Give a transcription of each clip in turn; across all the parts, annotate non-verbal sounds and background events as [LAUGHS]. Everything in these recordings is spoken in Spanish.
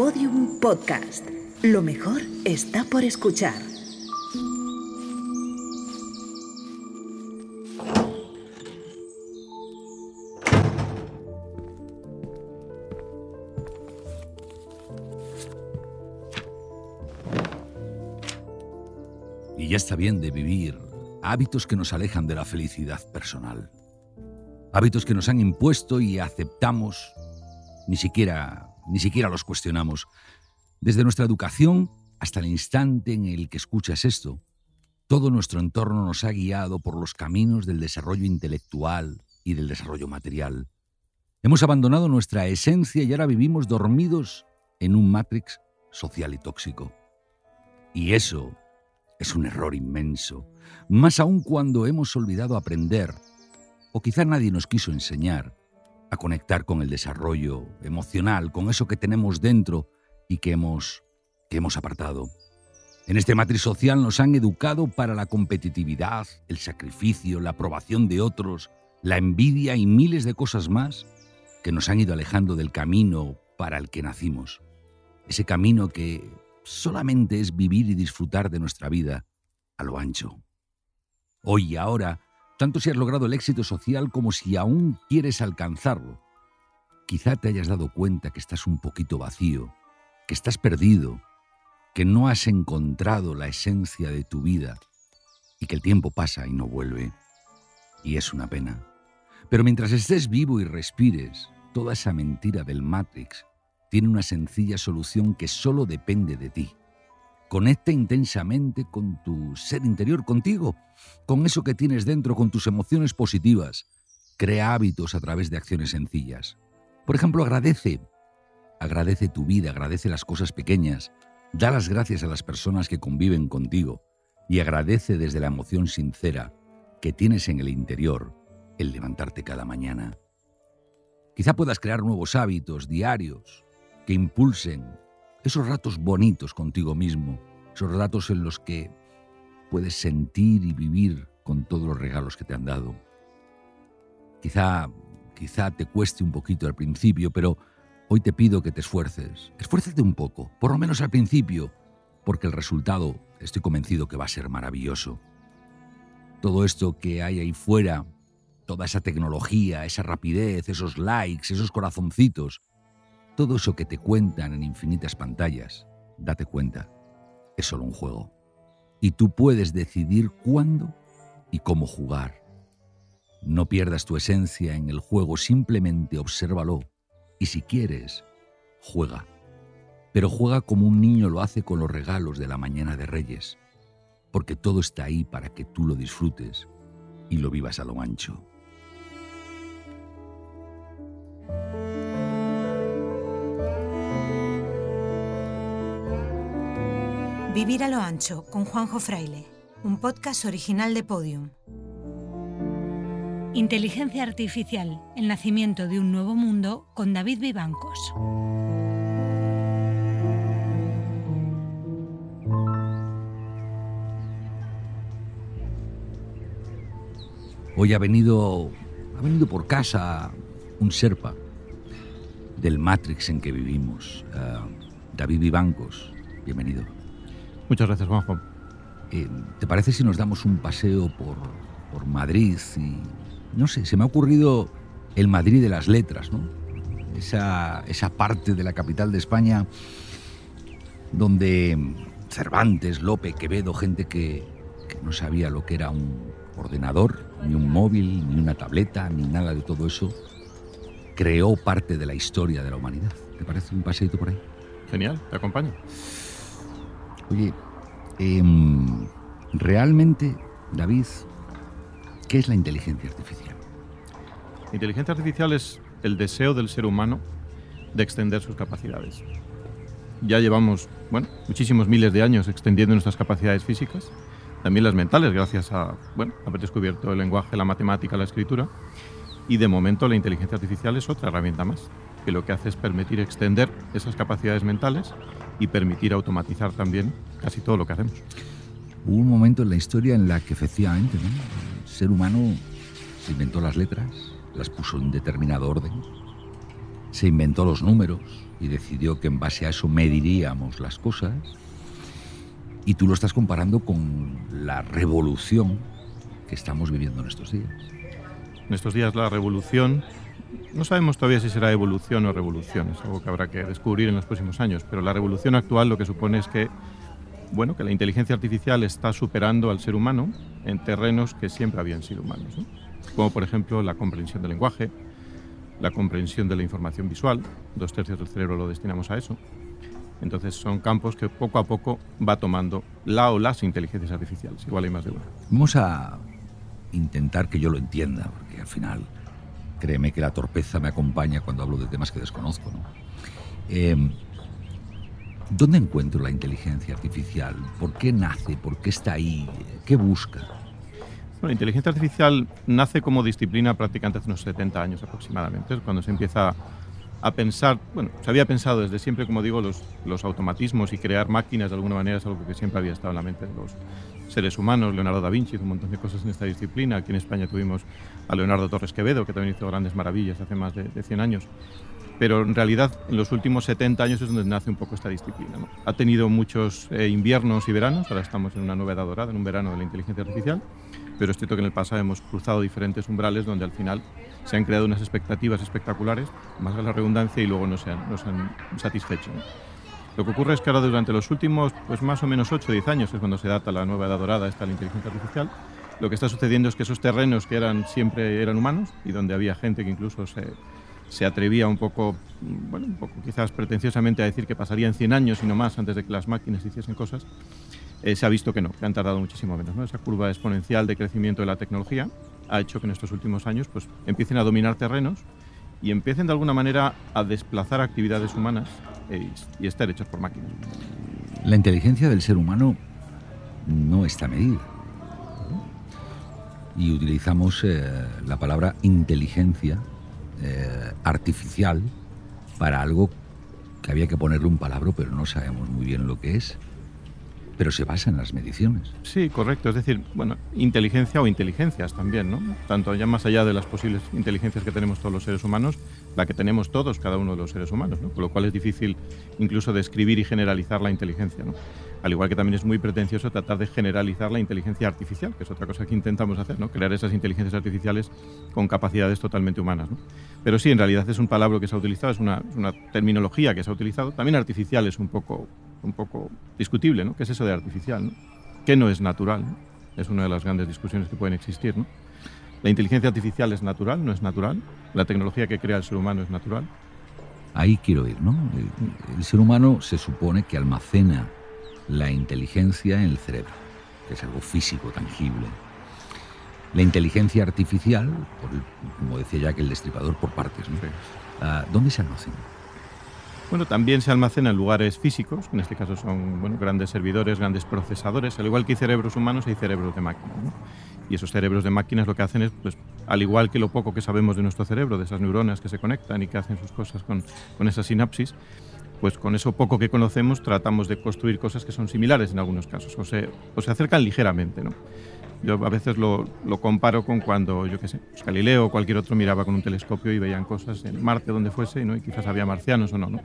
Podium Podcast. Lo mejor está por escuchar. Y ya está bien de vivir hábitos que nos alejan de la felicidad personal. Hábitos que nos han impuesto y aceptamos, ni siquiera, ni siquiera los cuestionamos. Desde nuestra educación hasta el instante en el que escuchas esto, todo nuestro entorno nos ha guiado por los caminos del desarrollo intelectual y del desarrollo material. Hemos abandonado nuestra esencia y ahora vivimos dormidos en un matrix social y tóxico. Y eso es un error inmenso, más aún cuando hemos olvidado aprender, o quizá nadie nos quiso enseñar, a conectar con el desarrollo emocional, con eso que tenemos dentro y que hemos, que hemos apartado. En este matriz social nos han educado para la competitividad, el sacrificio, la aprobación de otros, la envidia y miles de cosas más que nos han ido alejando del camino para el que nacimos. Ese camino que solamente es vivir y disfrutar de nuestra vida a lo ancho. Hoy y ahora, tanto si has logrado el éxito social como si aún quieres alcanzarlo, quizá te hayas dado cuenta que estás un poquito vacío, que estás perdido, que no has encontrado la esencia de tu vida y que el tiempo pasa y no vuelve. Y es una pena. Pero mientras estés vivo y respires, toda esa mentira del Matrix tiene una sencilla solución que solo depende de ti. Conecta intensamente con tu ser interior, contigo, con eso que tienes dentro, con tus emociones positivas. Crea hábitos a través de acciones sencillas. Por ejemplo, agradece. Agradece tu vida, agradece las cosas pequeñas. Da las gracias a las personas que conviven contigo y agradece desde la emoción sincera que tienes en el interior el levantarte cada mañana. Quizá puedas crear nuevos hábitos diarios que impulsen esos ratos bonitos contigo mismo, esos ratos en los que puedes sentir y vivir con todos los regalos que te han dado. Quizá, quizá te cueste un poquito al principio, pero hoy te pido que te esfuerces. Esfuércete un poco, por lo menos al principio, porque el resultado estoy convencido que va a ser maravilloso. Todo esto que hay ahí fuera, toda esa tecnología, esa rapidez, esos likes, esos corazoncitos, todo eso que te cuentan en infinitas pantallas, date cuenta, es solo un juego. Y tú puedes decidir cuándo y cómo jugar. No pierdas tu esencia en el juego, simplemente obsérvalo. Y si quieres, juega. Pero juega como un niño lo hace con los regalos de la mañana de Reyes, porque todo está ahí para que tú lo disfrutes y lo vivas a lo ancho. Vivir a lo ancho con Juanjo Fraile, un podcast original de Podium. Inteligencia Artificial, el nacimiento de un nuevo mundo con David Vivancos. Hoy ha venido, ha venido por casa un serpa del Matrix en que vivimos. Uh, David Vivancos, bienvenido. Muchas gracias, Juanjo. Eh, ¿Te parece si nos damos un paseo por, por Madrid? Y, no sé, se me ha ocurrido el Madrid de las letras, ¿no? Esa, esa parte de la capital de España donde Cervantes, Lope, Quevedo, gente que, que no sabía lo que era un ordenador, ni un móvil, ni una tableta, ni nada de todo eso, creó parte de la historia de la humanidad. ¿Te parece un paseito por ahí? Genial, te acompaño. Oye, eh, realmente, David, ¿qué es la inteligencia artificial? Inteligencia artificial es el deseo del ser humano de extender sus capacidades. Ya llevamos, bueno, muchísimos miles de años extendiendo nuestras capacidades físicas, también las mentales, gracias a, bueno, haber descubierto el lenguaje, la matemática, la escritura. Y de momento la inteligencia artificial es otra herramienta más, que lo que hace es permitir extender esas capacidades mentales y permitir automatizar también casi todo lo que hacemos. Hubo un momento en la historia en la que efectivamente ¿no? el ser humano se inventó las letras, las puso en determinado orden se inventó los números y decidió que en base a eso mediríamos las cosas. Y tú lo estás comparando con la revolución que estamos viviendo en estos días. En estos días la revolución, no sabemos todavía si será evolución o revolución, es algo que habrá que descubrir en los próximos años, pero la revolución actual lo que supone es que, bueno, que la inteligencia artificial está superando al ser humano en terrenos que siempre habían sido humanos, como por ejemplo la comprensión del lenguaje, la comprensión de la información visual, dos tercios del cerebro lo destinamos a eso. Entonces son campos que poco a poco va tomando la o las inteligencias artificiales, igual hay más de una. Vamos a intentar que yo lo entienda, porque al final, créeme que la torpeza me acompaña cuando hablo de temas que desconozco. ¿no? Em, ¿Dónde encuentro la inteligencia artificial? ¿Por qué nace? ¿Por qué está ahí? ¿Qué busca? la inteligencia artificial nace como disciplina prácticamente hace unos 70 años aproximadamente, es cuando se empieza a pensar, bueno, se había pensado desde siempre, como digo, los, los automatismos y crear máquinas de alguna manera es algo que siempre había estado en la mente de los seres humanos. Leonardo da Vinci hizo un montón de cosas en esta disciplina. Aquí en España tuvimos a Leonardo Torres Quevedo, que también hizo grandes maravillas hace más de, de 100 años. Pero en realidad, en los últimos 70 años es donde nace un poco esta disciplina. Ha tenido muchos eh, inviernos y veranos, ahora estamos en una nueva edad dorada, en un verano de la inteligencia artificial pero es cierto que en el pasado hemos cruzado diferentes umbrales donde al final se han creado unas expectativas espectaculares, más a la redundancia, y luego no se han, no se han satisfecho. Lo que ocurre es que ahora durante los últimos pues más o menos 8 o 10 años, es cuando se data la nueva edad dorada, esta la inteligencia artificial, lo que está sucediendo es que esos terrenos que eran siempre eran humanos y donde había gente que incluso se, se atrevía un poco, bueno, un poco quizás pretenciosamente a decir que pasarían 100 años y no más antes de que las máquinas hiciesen cosas, eh, se ha visto que no, que han tardado muchísimo menos. ¿no? Esa curva exponencial de crecimiento de la tecnología ha hecho que en estos últimos años pues, empiecen a dominar terrenos y empiecen de alguna manera a desplazar actividades humanas y estar hechas por máquinas. La inteligencia del ser humano no está medida. Y utilizamos eh, la palabra inteligencia artificial para algo que había que ponerle un palabra, pero no sabemos muy bien lo que es pero se basa en las mediciones. Sí, correcto. Es decir, bueno, inteligencia o inteligencias también, ¿no? Tanto ya más allá de las posibles inteligencias que tenemos todos los seres humanos, la que tenemos todos, cada uno de los seres humanos, ¿no? Con lo cual es difícil incluso describir y generalizar la inteligencia, ¿no? Al igual que también es muy pretencioso tratar de generalizar la inteligencia artificial, que es otra cosa que intentamos hacer, ¿no? Crear esas inteligencias artificiales con capacidades totalmente humanas. Pero sí, en realidad es un palabra que se ha utilizado, es una, terminología que se ha utilizado. También artificial es un poco un poco discutible, ¿no? ¿Qué es eso de artificial? ¿no? ¿Qué no es natural? Es una de las grandes discusiones que pueden existir. ¿La inteligencia artificial es natural? ¿No es natural? ¿La tecnología que crea el ser humano es natural? Ahí quiero ir, ¿no? El, ser humano se supone que almacena la inteligencia en el cerebro, que es algo físico, tangible. La inteligencia artificial, como decía ya que el destripador, por partes, ¿no? Ah, ¿Dónde se almacena? Bueno, también se almacena en lugares físicos, en este caso son bueno, grandes servidores, grandes procesadores, al igual que hay cerebros humanos hay cerebros de máquinas. Y esos cerebros de máquinas lo que hacen es, pues, al igual que lo poco que sabemos de nuestro cerebro, de esas neuronas que se conectan y que hacen sus cosas con, con esa sinapsis, pues con eso poco que conocemos tratamos de construir cosas que son similares en algunos casos, o se, o se acercan ligeramente. ¿no? Yo a veces lo, lo comparo con cuando, yo qué sé, pues Galileo o cualquier otro miraba con un telescopio y veían cosas en Marte, donde fuese, ¿no? y quizás había marcianos o no. ¿no?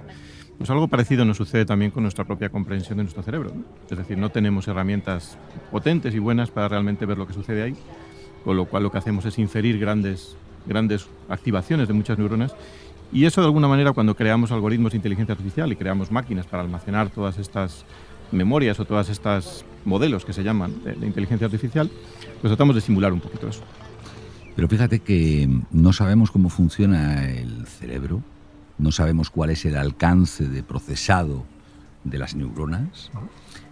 Pues algo parecido nos sucede también con nuestra propia comprensión de nuestro cerebro. Es decir, no tenemos herramientas potentes y buenas para realmente ver lo que sucede ahí, con lo cual lo que hacemos es inferir grandes, grandes activaciones de muchas neuronas y eso de alguna manera cuando creamos algoritmos de inteligencia artificial y creamos máquinas para almacenar todas estas memorias o todas estas modelos que se llaman de, inteligencia artificial, pues tratamos de simular un poquito eso. Pero fíjate que no sabemos cómo funciona el cerebro, no sabemos cuál es el alcance de procesado de las neuronas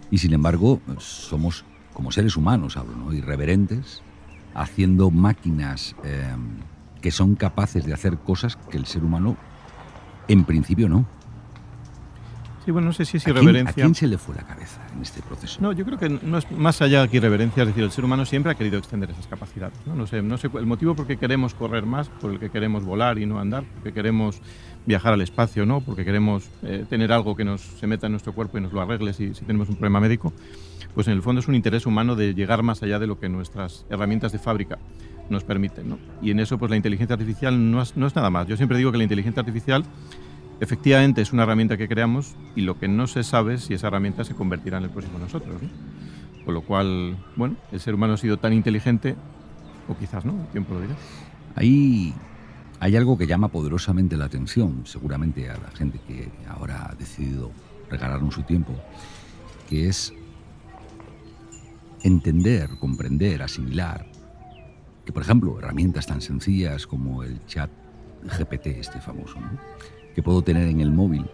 y sin embargo somos como seres humanos, hablo, ¿no? irreverentes, haciendo máquinas eh, que son capaces de hacer cosas que el ser humano en principio no. Sí, bueno, no sé si es irreverencia. ¿A quién, se le fue la cabeza en este proceso? No, yo creo que no es más allá que irreverencia, es decir, el ser humano siempre ha querido extender esas capacidades. No, no sé, no sé el motivo por qué queremos correr más, por el que queremos volar y no andar, porque queremos viajar al espacio, ¿no? Porque queremos eh, tener algo que nos se meta en nuestro cuerpo y nos lo arregle si, si tenemos un problema médico. Pues en el fondo es un interés humano de llegar más allá de lo que nuestras herramientas de fábrica nos permiten. ¿no? Y en eso pues la inteligencia artificial no es, no es nada más. Yo siempre digo que la inteligencia artificial efectivamente es una herramienta que creamos y lo que no se sabe es si esa herramienta se convertirá en el próximo nosotros. ¿no? Con lo cual, bueno, el ser humano ha sido tan inteligente, o quizás no, el tiempo lo dirá. Ahí hay algo que llama poderosamente la atención, seguramente a la gente que ahora ha decidido regalarnos su tiempo, que es entender, comprender, asimilar que, por ejemplo, herramientas tan sencillas como el chat GPT, este famoso, que puedo tener en el móvil,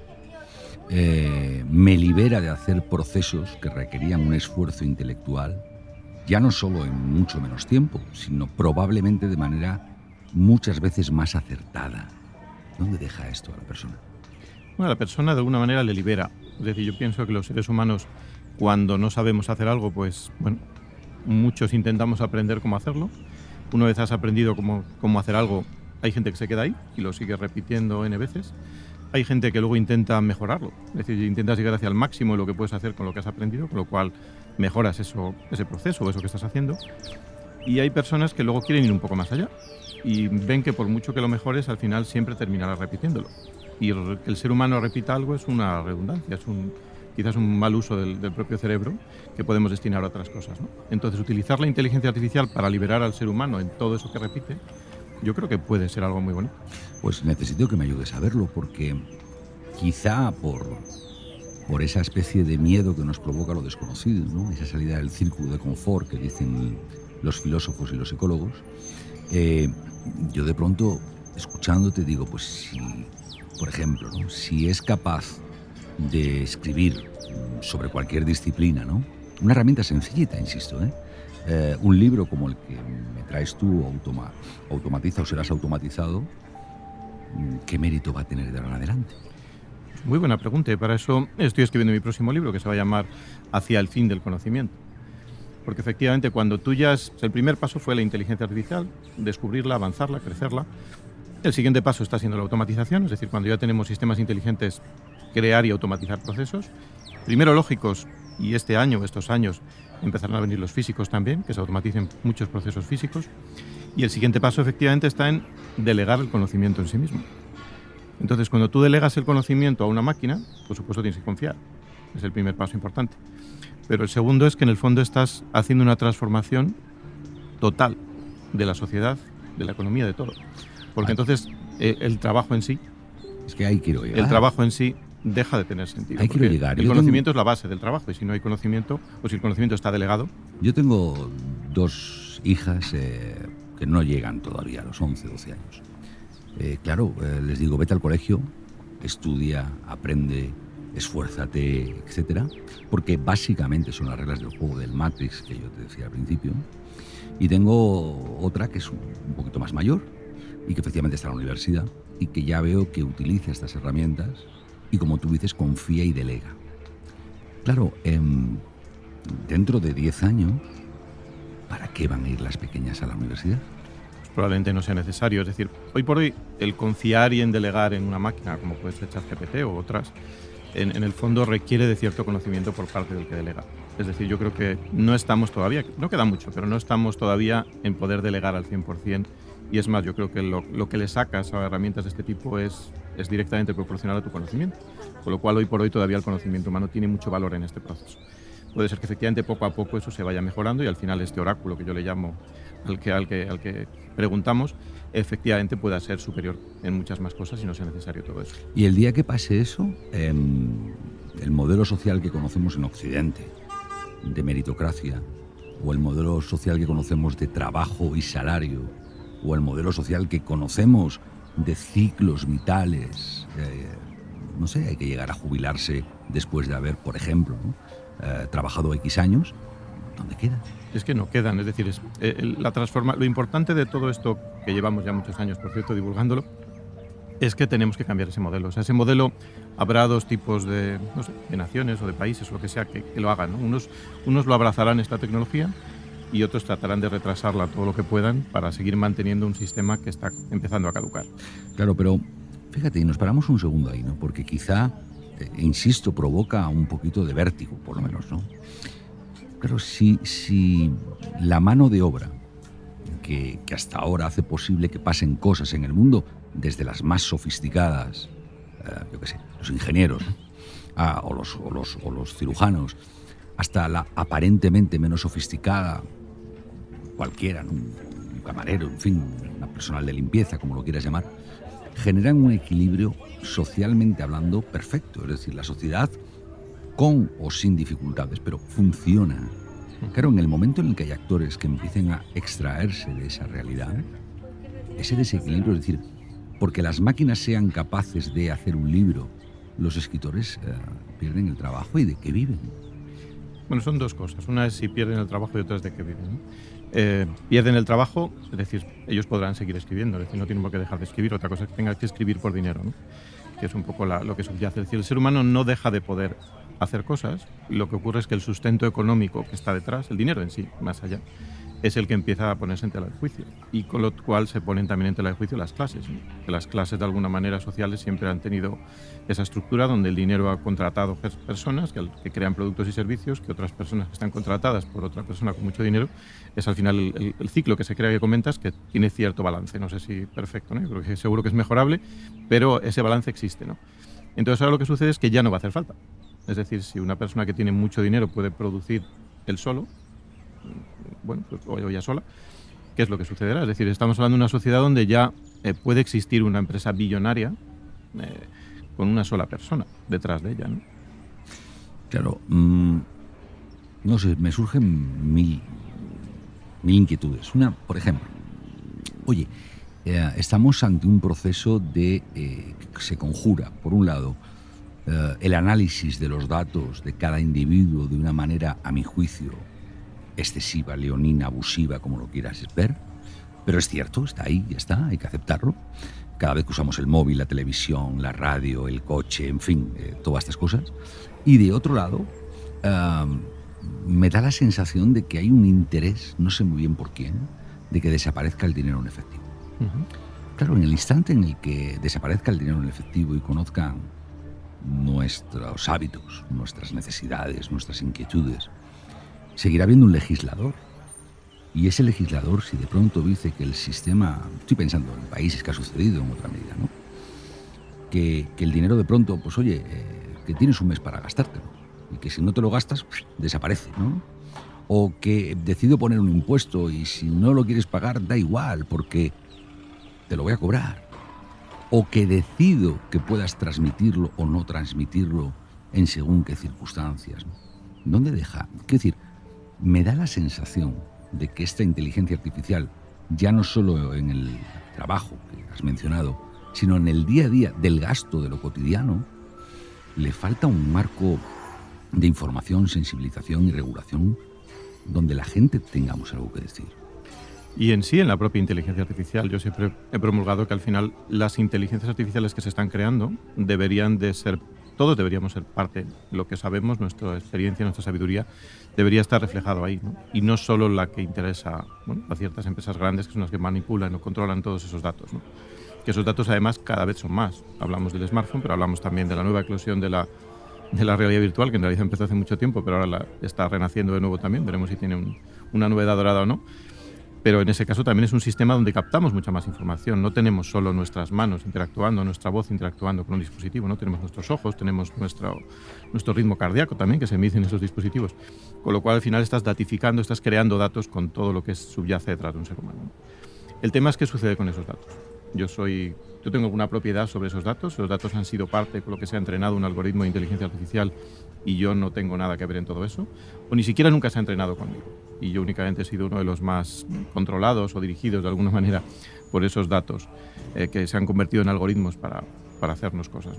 eh, me libera de hacer procesos que requerían un esfuerzo intelectual, ya no solo en mucho menos tiempo, sino probablemente de manera muchas veces más acertada. ¿Dónde deja esto a la persona? Bueno, la persona de alguna manera le libera. Es decir, yo pienso que los seres humanos, cuando no sabemos hacer algo, pues, bueno, muchos intentamos aprender cómo hacerlo. Una vez has aprendido cómo, cómo hacer algo, hay gente que se queda ahí y lo sigue repitiendo N veces. Hay gente que luego intenta mejorarlo, es decir, intentas llegar hacia el máximo de lo que puedes hacer con lo que has aprendido, con lo cual mejoras eso, ese proceso o eso que estás haciendo. Y hay personas que luego quieren ir un poco más allá y ven que por mucho que lo mejores, al final siempre terminarás repitiéndolo. Y el, el ser humano repita algo es una redundancia, es un, quizás un mal uso del, del, propio cerebro que podemos destinar a otras cosas. ¿no? Entonces, utilizar la inteligencia artificial para liberar al ser humano en todo eso que repite, yo creo que puede ser algo muy bueno. Pues necesito que me ayudes a verlo porque quizá por, por esa especie de miedo que nos provoca lo desconocido, ¿no? esa salida del círculo de confort que dicen los filósofos y los psicólogos, eh, yo de pronto, escuchándote, digo, pues si, por ejemplo, si es capaz de escribir sobre cualquier disciplina, ¿no? Una herramienta sencillita, insisto, ¿eh? Eh, un libro como el que me traes tú, automa automatiza o serás automatizado, ¿qué mérito va a tener de ahora en adelante? Muy buena pregunta para eso estoy escribiendo mi próximo libro que se va a llamar Hacia el fin del conocimiento. Porque efectivamente cuando tú ya... Es, el primer paso fue la inteligencia artificial, descubrirla, avanzarla, crecerla. El siguiente paso está siendo la automatización, es decir, cuando ya tenemos sistemas inteligentes, crear y automatizar procesos. Primero lógicos, y este año, estos años, empezarán a venir los físicos también, que se automaticen muchos procesos físicos. Y el siguiente paso efectivamente está en delegar el conocimiento en sí mismo. Entonces, cuando tú delegas el conocimiento a una máquina, por supuesto tienes que confiar. Es el primer paso importante. Pero el segundo es que en el fondo estás haciendo una transformación total de la sociedad, de la economía, de todo. Porque entonces eh, el trabajo en sí... Es que ahí quiero llegar. El trabajo en sí deja de tener sentido. Ahí quiero llegar. El Yo conocimiento tengo- es la base del trabajo y si no hay conocimiento, o si el conocimiento está delegado, Yo tengo dos hijas eh, que no llegan todavía a los 11, 12 años. Eh, claro, eh, les digo, vete al colegio, estudia, aprende, esfuérzate, etcétera, porque básicamente son las reglas del juego del Matrix que yo te decía al principio. Y tengo otra que es un poquito más mayor y que efectivamente está en la universidad y que ya veo que utiliza estas herramientas y como tú dices, confía y delega. Claro, em, dentro de 10 años, ¿para qué van a ir las pequeñas a la universidad? pues probablemente no sea necesario. Es decir, hoy por hoy el confiar y en delegar en una máquina, como puede ser ChatGPT o otras, en, el fondo requiere de cierto conocimiento por parte del que delega. Es decir, yo creo que no estamos todavía, no queda mucho, pero no estamos todavía en poder delegar al 100%. Y es más, yo creo que lo, lo que le sacas a herramientas de este tipo es, es directamente proporcional a tu conocimiento. Con lo cual, hoy por hoy todavía el conocimiento humano tiene mucho valor en este proceso. Puede ser que efectivamente poco a poco eso se vaya mejorando y al final este oráculo que yo le llamo al que, al que, al que preguntamos, efectivamente pueda ser superior en muchas más cosas y no sea necesario todo eso. Y el día que pase eso, em, el modelo social que conocemos en Occidente, de meritocracia, o el modelo social que conocemos de trabajo y salario, o el modelo social que conocemos de ciclos vitales, eh, no sé, hay que llegar a jubilarse después de haber, por ejemplo, ¿no? eh, trabajado X años, ¿dónde queda? Es que no quedan, es decir, es, eh, la transforma lo importante de todo esto, que llevamos ya muchos años, por cierto, divulgándolo, es que tenemos que cambiar ese modelo. O sea, ese modelo habrá dos tipos de, de naciones o de países o lo que sea que, lo hagan. ¿no? Unos, unos lo abrazarán esta tecnología y otros tratarán de retrasarla todo lo que puedan para seguir manteniendo un sistema que está empezando a caducar. Claro, pero fíjate, y nos paramos un segundo ahí, ¿no? Porque quizá, eh, insisto, provoca un poquito de vértigo, por lo menos, ¿no? Claro, si, si la mano de obra que, hasta ahora hace posible que pasen cosas en el mundo, desde las más sofisticadas, eh, yo qué sé, los ingenieros ah, o, los, o, los, cirujanos, hasta la aparentemente menos sofisticada, cualquiera, un camarero, en fin, una personal de limpieza, como lo quieras llamar, generan un equilibrio socialmente hablando perfecto. Es decir, la sociedad con o sin dificultades, pero funciona. Claro, en el momento en el que hay actores que empiecen a extraerse de esa realidad, ese desequilibrio, es decir, porque las máquinas sean capaces de hacer un libro, los escritores eh, pierden el trabajo y de qué viven. Bueno, son dos cosas. Una es si pierden el trabajo y otra es de qué viven. Eh, pierden el trabajo, es decir, ellos podrán seguir escribiendo, es decir, no tienen por qué dejar de escribir. Otra cosa es que tengan que escribir por dinero, ¿no? que es un poco lo que subyace. Es decir, el ser humano no deja de poder hacer cosas, lo que ocurre es que el sustento económico que está detrás, el dinero en sí, más allá, es el que empieza a ponerse en tela de juicio y con lo cual se ponen también en tela de juicio las clases. Que las clases de alguna manera sociales siempre han tenido esa estructura donde el dinero ha contratado personas que, crean productos y servicios que otras personas que están contratadas por otra persona con mucho dinero es al final el, ciclo que se crea que comentas que tiene cierto balance. No sé si perfecto, ¿no? creo que seguro que es mejorable, pero ese balance existe. ¿no? Entonces ahora lo que sucede es que ya no va a hacer falta. Es decir, si una persona que tiene mucho dinero puede producir él solo, bueno, pues, o ella sola, ¿qué es lo que sucederá? Es decir, estamos hablando de una sociedad donde ya eh, puede existir una empresa billonaria eh, con una sola persona detrás de ella. ¿no? Claro, mm, no sé, me surgen mil, mil inquietudes. Una, por ejemplo, oye, eh, estamos ante un proceso de que se conjura, por un lado, el análisis de los datos de cada individuo de una manera, a mi juicio, excesiva, leonina, abusiva, como lo quieras ver, pero es cierto, está ahí, ya está, hay que aceptarlo. Cada vez que usamos el móvil, la televisión, la radio, el coche, en fin, eh, todas estas cosas. Y de otro lado, me da la sensación de que hay un interés, no sé muy bien por quién, de que desaparezca el dinero en efectivo. Claro, en el instante en el que desaparezca el dinero en efectivo y conozcan nuestros hábitos, nuestras necesidades, nuestras inquietudes, seguirá habiendo un legislador. Y ese legislador, si de pronto dice que el sistema, estoy pensando en países que ha sucedido en otra medida, ¿no? que, el dinero de pronto, pues oye, eh, que tienes un mes para gastártelo y que si no te lo gastas, desaparece, ¿no? O que decido poner un impuesto y si no lo quieres pagar, da igual, porque te lo voy a cobrar. O que decido que puedas transmitirlo o no transmitirlo en según qué circunstancias. ¿Dónde deja? Quiero decir, me da la sensación de que esta inteligencia artificial, ya no solo en el trabajo que has mencionado, sino en el día a día del gasto de lo cotidiano, le falta un marco de información, sensibilización y regulación donde la gente tengamos algo que decir. Y en sí, en la propia inteligencia artificial, yo siempre he promulgado que al final las inteligencias artificiales que se están creando deberían de ser, todos deberíamos ser parte lo que sabemos, nuestra experiencia, nuestra sabiduría, debería estar reflejado ahí. Y no solo la que interesa a ciertas empresas grandes que son las que manipulan o controlan todos esos datos. Que esos datos además cada vez son más. Hablamos del smartphone, pero hablamos también de la nueva eclosión de la, de la realidad virtual, que en realidad empezó hace mucho tiempo, pero ahora está renaciendo de nuevo también. Veremos si tiene una novedad dorada o no pero en ese caso también es un sistema donde captamos mucha más información. No tenemos solo nuestras manos interactuando, nuestra voz interactuando con un dispositivo, no tenemos nuestros ojos, tenemos nuestro, nuestro ritmo cardíaco también que se emite en esos dispositivos. Con lo cual al final estás datificando, estás creando datos con todo lo que subyace detrás de un ser humano. El tema es qué sucede con esos datos. Yo soy yo tengo alguna propiedad sobre esos datos, los datos han sido parte con lo que se ha entrenado un algoritmo de inteligencia artificial y yo no tengo nada que ver en todo eso, o ni siquiera nunca se ha entrenado conmigo. Y yo únicamente he sido uno de los más controlados o dirigidos de alguna [LAUGHS] manera por esos datos eh, que se han convertido en algoritmos para, para hacernos cosas.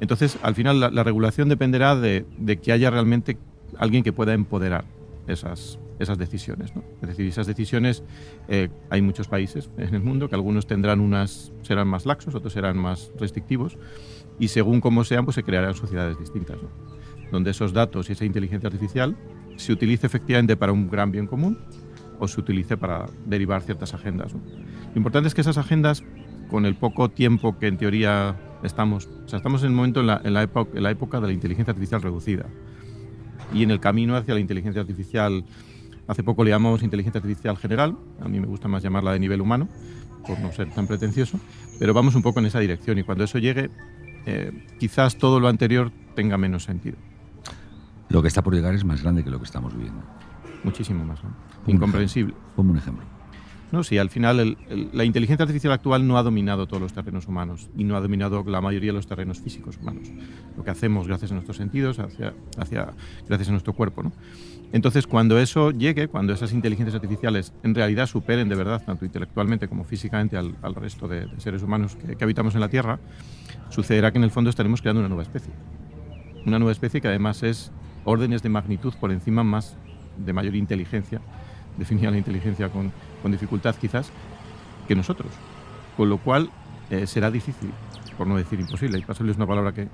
Entonces, al final, la, regulación dependerá de, de, que haya realmente alguien que pueda empoderar esas, esas decisiones. Es decir, esas decisiones, eh, hay muchos países en el mundo que algunos tendrán unas, serán más laxos, otros serán más restrictivos, y según cómo sean, pues se crearán sociedades distintas donde esos datos y esa inteligencia artificial se utilice efectivamente para un gran bien común o se utilice para derivar ciertas agendas. Lo importante es que esas agendas, con el poco tiempo que en teoría estamos, o sea, estamos en el momento en la, época, en la época de la inteligencia artificial reducida y en el camino hacia la inteligencia artificial Hace poco le llamamos inteligencia artificial general, a mí me gusta más llamarla de nivel humano, por no ser tan pretencioso, pero vamos un poco en esa dirección y cuando eso llegue, eh, quizás todo lo anterior tenga menos sentido. Lo que está por llegar es más grande que lo que estamos viviendo. Muchísimo más, ¿no? Incomprensible. Ponme un ejemplo. No, sí, al final la inteligencia artificial actual no ha dominado todos los terrenos humanos y no ha dominado la mayoría de los terrenos físicos humanos. Lo que hacemos gracias a nuestros sentidos, hacia, hacia, gracias a nuestro cuerpo. ¿no? Entonces, cuando eso llegue, cuando esas inteligencias artificiales en realidad superen de verdad, tanto intelectualmente como físicamente, al, resto de, seres humanos que, habitamos en la Tierra, sucederá que en el fondo estaremos creando una nueva especie. Una nueva especie que además es órdenes de magnitud por encima más de mayor inteligencia, definida la inteligencia con, con dificultad quizás, que nosotros. Con lo cual eh, será difícil, por no decir imposible, y pasarle es una palabra que,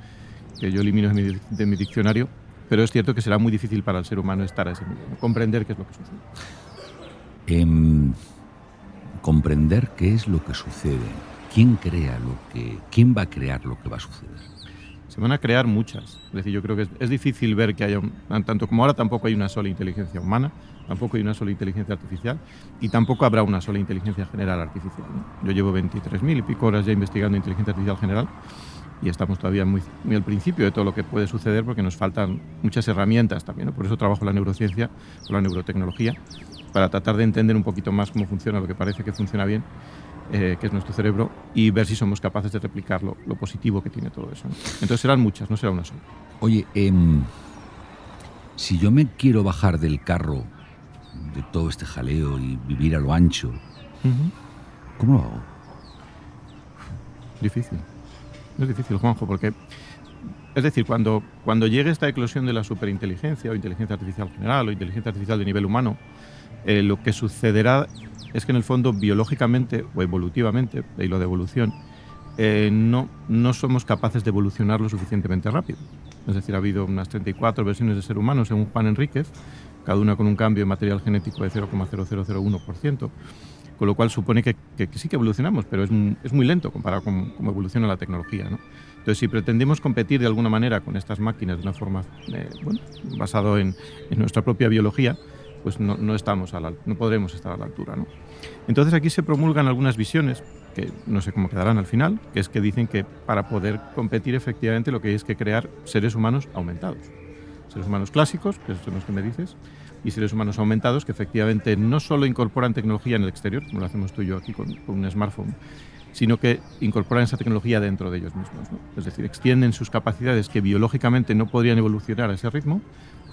que yo elimino de mi, de mi diccionario, pero es cierto que será muy difícil para el ser humano estar a ese nivel, comprender qué es lo que sucede. Em, comprender qué es lo que sucede. ¿Quién crea lo que, quién va a crear lo que va a suceder? Se van a crear muchas. Es decir, yo creo que es, difícil ver que haya, tanto como ahora tampoco hay una sola inteligencia humana, tampoco hay una sola inteligencia artificial y tampoco habrá una sola inteligencia general artificial. Yo llevo 23.000 y pico horas ya investigando inteligencia artificial general y estamos todavía muy, al principio de todo lo que puede suceder porque nos faltan muchas herramientas también. Por eso trabajo la neurociencia la neurotecnología, para tratar de entender un poquito más cómo funciona lo que parece que funciona bien, eh, que es nuestro cerebro, y ver si somos capaces de replicar lo, positivo que tiene todo eso. Entonces serán muchas, no será una sola. Oye, em, si yo me quiero bajar del carro de todo este jaleo y vivir a lo ancho, ¿cómo lo hago? Difícil. Es difícil, Juanjo, porque es decir, cuando, cuando llegue esta eclosión de la superinteligencia o inteligencia artificial general o inteligencia artificial de nivel humano, eh, lo que sucederá es que en el fondo biológicamente o evolutivamente, de lo de evolución, eh, no, no somos capaces de evolucionar lo suficientemente rápido. Es decir, ha habido unas 34 versiones de ser humano, según Juan Enríquez, cada una con un cambio de material genético de 0,0001% con lo cual supone que, sí que evolucionamos, pero es, es muy lento comparado con cómo evoluciona la tecnología. ¿no? Entonces, si pretendemos competir de alguna manera con estas máquinas de una forma eh, bueno, basado en, en, nuestra propia biología, pues no, no estamos no podremos estar a la altura. ¿no? Entonces aquí se promulgan algunas visiones que no sé cómo quedarán al final, que es que dicen que para poder competir efectivamente lo que hay es que crear seres humanos aumentados. Seres humanos clásicos, que son los que me dices, y seres humanos aumentados que efectivamente no solo incorporan tecnología en el exterior, como lo hacemos tú y yo aquí con, un smartphone, sino que incorporan esa tecnología dentro de ellos mismos. Es decir, extienden sus capacidades que biológicamente no podrían evolucionar a ese ritmo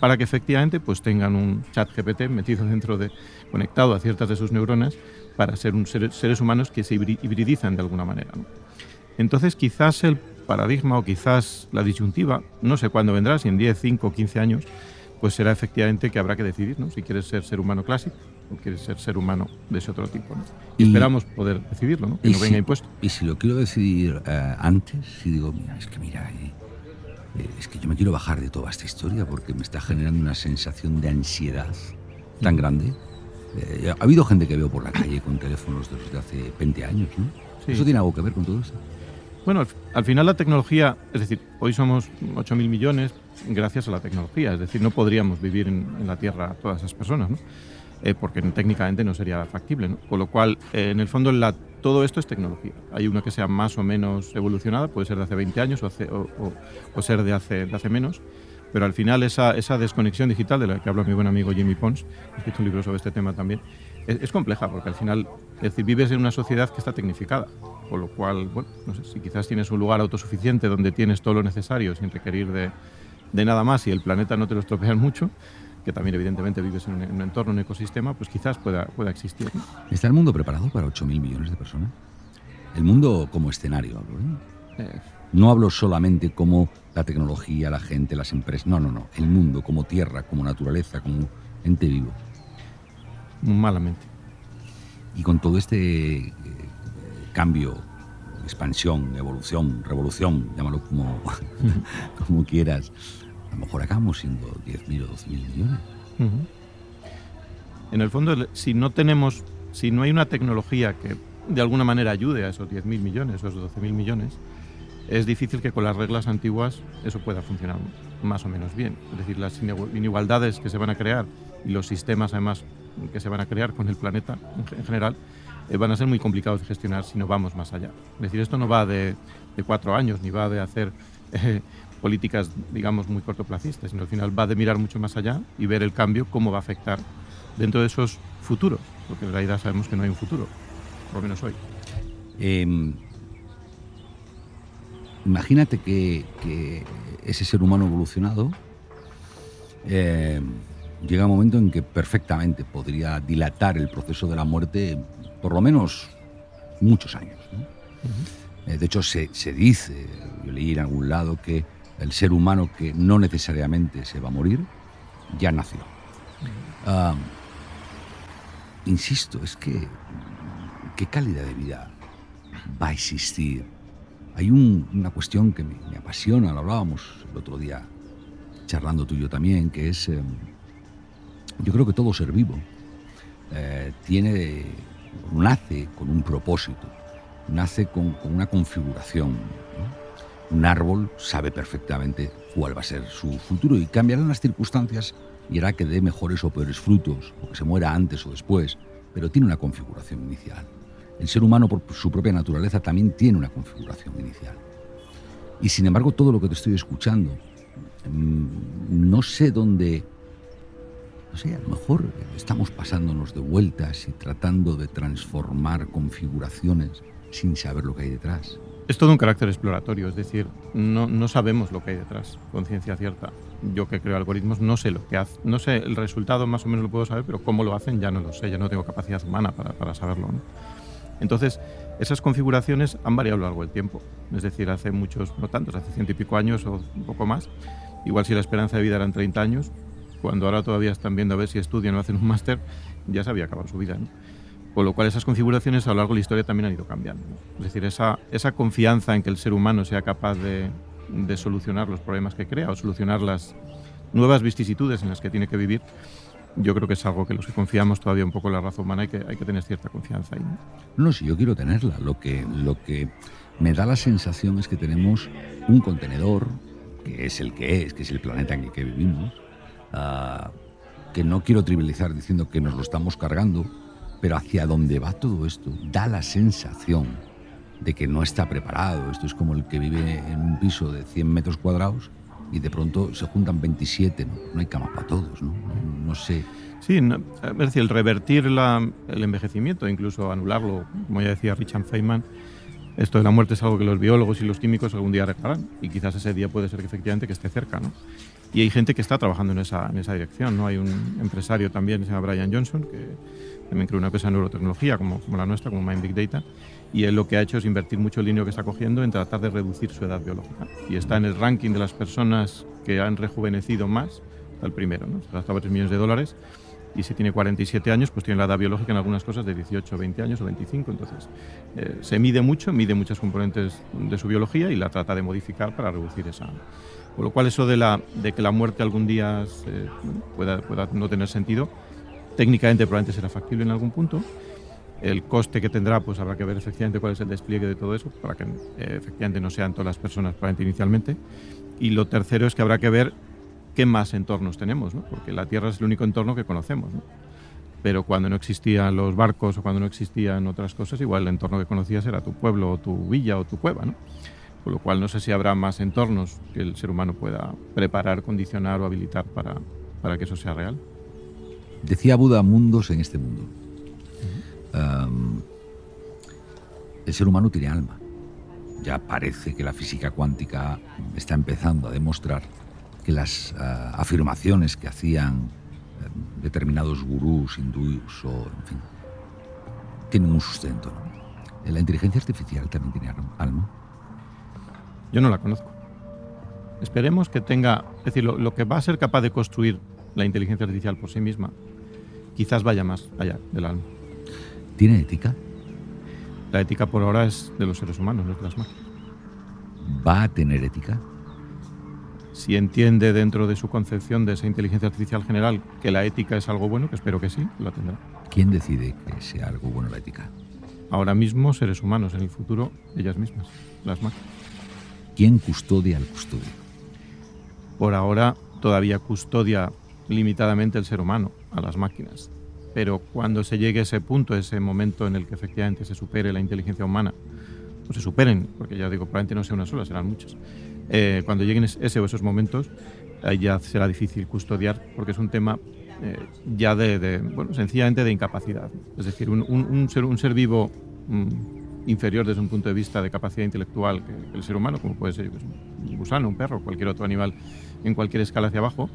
para que efectivamente pues, tengan un chat GPT metido dentro de, conectado a ciertas de sus neuronas para ser un seres humanos que se hibridizan de alguna manera. Entonces quizás el paradigma o quizás la disyuntiva, no sé cuándo vendrá, si en 10, 5 o 15 años, pues será efectivamente que habrá que decidir, ¿no? Si quieres ser ser humano clásico o quieres ser ser humano de ese otro tipo, Y, esperamos poder decidirlo, ¿no? Que no venga impuesto. Y si lo quiero decidir eh, antes, si digo, mira, es que mira, eh, es que yo me quiero bajar de toda esta historia porque me está generando una sensación de ansiedad tan grande. ha habido gente que veo por la calle con teléfonos desde hace 20 años, ¿no? ¿Eso tiene algo que ver con todo esto? Bueno, al, final la tecnología, es decir, hoy somos 8.000 millones gracias a la tecnología, es decir, no podríamos vivir en, la Tierra todas esas personas, ¿no? Eh, porque técnicamente no sería factible. ¿no? Con lo cual, eh, en el fondo, la, todo esto es tecnología. Hay una que sea más o menos evolucionada, puede ser de hace 20 años o, o, ser de hace, de hace menos, pero al final esa, esa, desconexión digital de la que habla mi buen amigo Jimmy Pons, ha escrito un libro sobre este tema también, es, es, compleja, porque al final, es decir, vives en una sociedad que está tecnificada. Con lo cual, bueno, no sé, si quizás tienes un lugar autosuficiente donde tienes todo lo necesario sin requerir de, de nada más y el planeta no te lo estropean mucho, que también evidentemente vives en un, entorno, un ecosistema, pues quizás pueda, pueda existir. ¿Está el mundo preparado para 8.000 millones de personas? El mundo como escenario, hablo. ¿eh? Eh. No hablo solamente como la tecnología, la gente, las empresas. No, no, no. El mundo como tierra, como naturaleza, como ente vivo. Malamente. Y con todo este eh, cambio, expansión, evolución, revolución, llámalo como, [LAUGHS] como quieras, a lo mejor acabamos siendo 10.000 o 12.000 millones. En el fondo, si no tenemos, si no hay una tecnología que de alguna manera ayude a esos 10.000 millones esos 12.000 millones, es difícil que con las reglas antiguas eso pueda funcionar más o menos bien. Es decir, las inigualdades que se van a crear y los sistemas además que se van a crear con el planeta en general eh, van a ser muy complicados de gestionar si no vamos más allá. Es decir, esto no va de, cuatro años ni va de hacer eh, políticas, digamos, muy cortoplacistas, sino al final va de mirar mucho más allá y ver el cambio, cómo va a afectar dentro de esos futuros, porque en realidad sabemos que no hay un futuro, por lo menos hoy. Em, imagínate que, ese ser humano evolucionado em, llega un momento en que perfectamente podría dilatar el proceso de la muerte por lo menos muchos años. Eh, de hecho, se, dice, yo leí en algún lado, que el ser humano que no necesariamente se va a morir, ya nació. insisto, es que qué calidad de vida va a existir. Hay una cuestión que me, apasiona, lo hablábamos el otro día charlando tú y yo también, que es, em, yo creo que todo ser vivo eh, tiene, nace con un propósito, nace con, una configuración. Un árbol sabe perfectamente cuál va a ser su futuro y cambiarán las circunstancias y hará que dé mejores o peores frutos, o que se muera antes o después, pero tiene una configuración inicial. El ser humano, por su propia naturaleza, también tiene una configuración inicial. Y sin embargo, todo lo que te estoy escuchando, mm, no sé dónde, no sé, a lo mejor estamos pasándonos de vueltas y tratando de transformar configuraciones sin saber lo que hay detrás. Es todo un carácter exploratorio, es decir, no, no sabemos lo que hay detrás, con ciencia cierta. Yo que creo algoritmos no sé lo que hace, no sé el resultado más o menos lo puedo saber, pero cómo lo hacen ya no lo sé, ya no tengo capacidad humana para, para saberlo. ¿no? Entonces, esas configuraciones han variado a lo largo del tiempo. Es decir, hace muchos, no tantos, hace ciento y pico años o un poco más. Igual si la esperanza de vida eran 30 años, cuando ahora todavía están viendo a ver si estudian o hacen un máster, ya se había acabado su vida. ¿no? Con lo cual esas configuraciones a lo largo de la historia también han ido cambiando. Es decir, esa, esa confianza en que el ser humano sea capaz de, de solucionar los problemas que crea o solucionar las nuevas vicisitudes en las que tiene que vivir, yo creo que es algo que los que confiamos todavía un poco en la raza humana hay que, hay que tener cierta confianza ahí. ¿no? no, sí, yo quiero tenerla. Lo que, lo que me da la sensación es que tenemos un contenedor, que es el que es, que es el planeta en el que vivimos, ah, que no quiero trivializar diciendo que nos lo estamos cargando, pero hacia dónde va todo esto da la sensación de que no está preparado. Esto es como el que vive en un piso de 100 metros cuadrados y de pronto se juntan 27, no, hay cama para todos, ¿no? No, sé. Sí, decir, el revertir el envejecimiento, incluso anularlo, como ya decía Richard Feynman, esto de la muerte es algo que los biólogos y los químicos algún día arreglarán y quizás ese día puede ser que efectivamente que esté cerca, ¿no? Y hay gente que está trabajando en esa, en esa dirección, ¿no? Hay un empresario también, se llama Brian Johnson, que también creó una empresa de neurotecnología como, como la nuestra, como Mind Big Data, y él lo que ha hecho es invertir mucho el dinero que está cogiendo en tratar de reducir su edad biológica. Y está en el ranking de las personas que han rejuvenecido más, está el primero, ¿no? Se gastaba 3 millones de dólares y si tiene 47 años, pues tiene la edad biológica en algunas cosas de 18, 20 años o 25. Entonces, eh, se mide mucho, mide muchas componentes de su biología y la trata de modificar para reducir esa. Con lo cual, eso de, la, de que la muerte algún día pueda, pueda no tener sentido, técnicamente probablemente será factible en algún punto, el coste que tendrá, pues habrá que ver efectivamente cuál es el despliegue de todo eso, para que eh, efectivamente no sean todas las personas probablemente inicialmente. Y lo tercero es que habrá que ver qué más entornos tenemos, ¿no? porque la Tierra es el único entorno que conocemos. ¿no? Pero cuando no existían los barcos o cuando no existían otras cosas, igual el entorno que conocías era tu pueblo o tu villa o tu cueva. ¿no? Con lo cual no sé si habrá más entornos que el ser humano pueda preparar, condicionar o habilitar para, para que eso sea real. Decía Buda, mundos en este mundo el ser humano tiene alma. Ya parece que la física cuántica está empezando a demostrar que las ah, afirmaciones que hacían eh, determinados gurús hindús o, en fin, tienen un sustento. ¿La inteligencia artificial también tiene alma? Yo no la conozco. Esperemos que tenga, es decir, lo que va a ser capaz de construir la inteligencia artificial por sí misma, quizás vaya más allá del alma. ¿Tiene ética? La ética por ahora es de los seres humanos, no de las máquinas. ¿Va a tener ética? Si entiende dentro de su concepción de esa inteligencia artificial general que la ética es algo bueno, que espero que sí, la tendrá. ¿Quién decide que sea algo bueno la ética? Ahora mismo seres humanos, en el futuro ellas mismas, las máquinas. ¿Quién custodia al custodio? Por ahora todavía custodia limitadamente el ser humano a las máquinas. Pero cuando se llegue a ese punto, ese momento en el que efectivamente se supere la inteligencia humana, o se superen, porque ya digo, probablemente no sea una sola, serán muchas, eh, cuando lleguen ese o esos momentos, ahí ya será difícil custodiar, porque es un tema eh, ya de, bueno, sencillamente de incapacidad. Es decir, un, ser, un ser vivo mm, inferior desde un punto de vista de capacidad intelectual que el ser humano, como puede ser un gusano, un perro, cualquier otro animal en cualquier escala hacia abajo,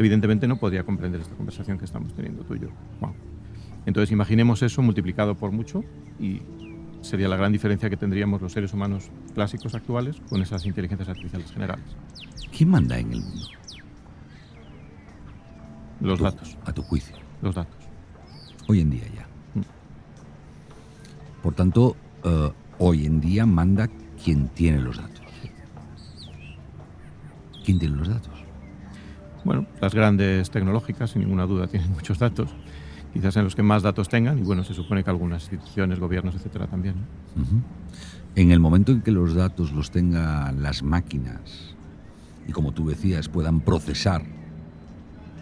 evidentemente no podría comprender esta conversación que estamos teniendo tú y yo. Entonces imaginemos eso multiplicado por mucho y sería la gran diferencia que tendríamos los seres humanos clásicos actuales con esas inteligencias artificiales generales. ¿Quién manda en el mundo? Los datos. A tu juicio. Los datos. Hoy en día ya. Mm. Por tanto, eh, hoy en día manda quien tiene los datos. ¿Quién tiene los datos? Bueno, las grandes tecnológicas, sin ninguna duda, tienen [LAUGHS] muchos datos. Quizás en los que más datos tengan, y bueno, se supone que algunas instituciones, gobiernos, etcétera, también. En el momento en que los datos los tengan las máquinas y, como tú decías, puedan procesar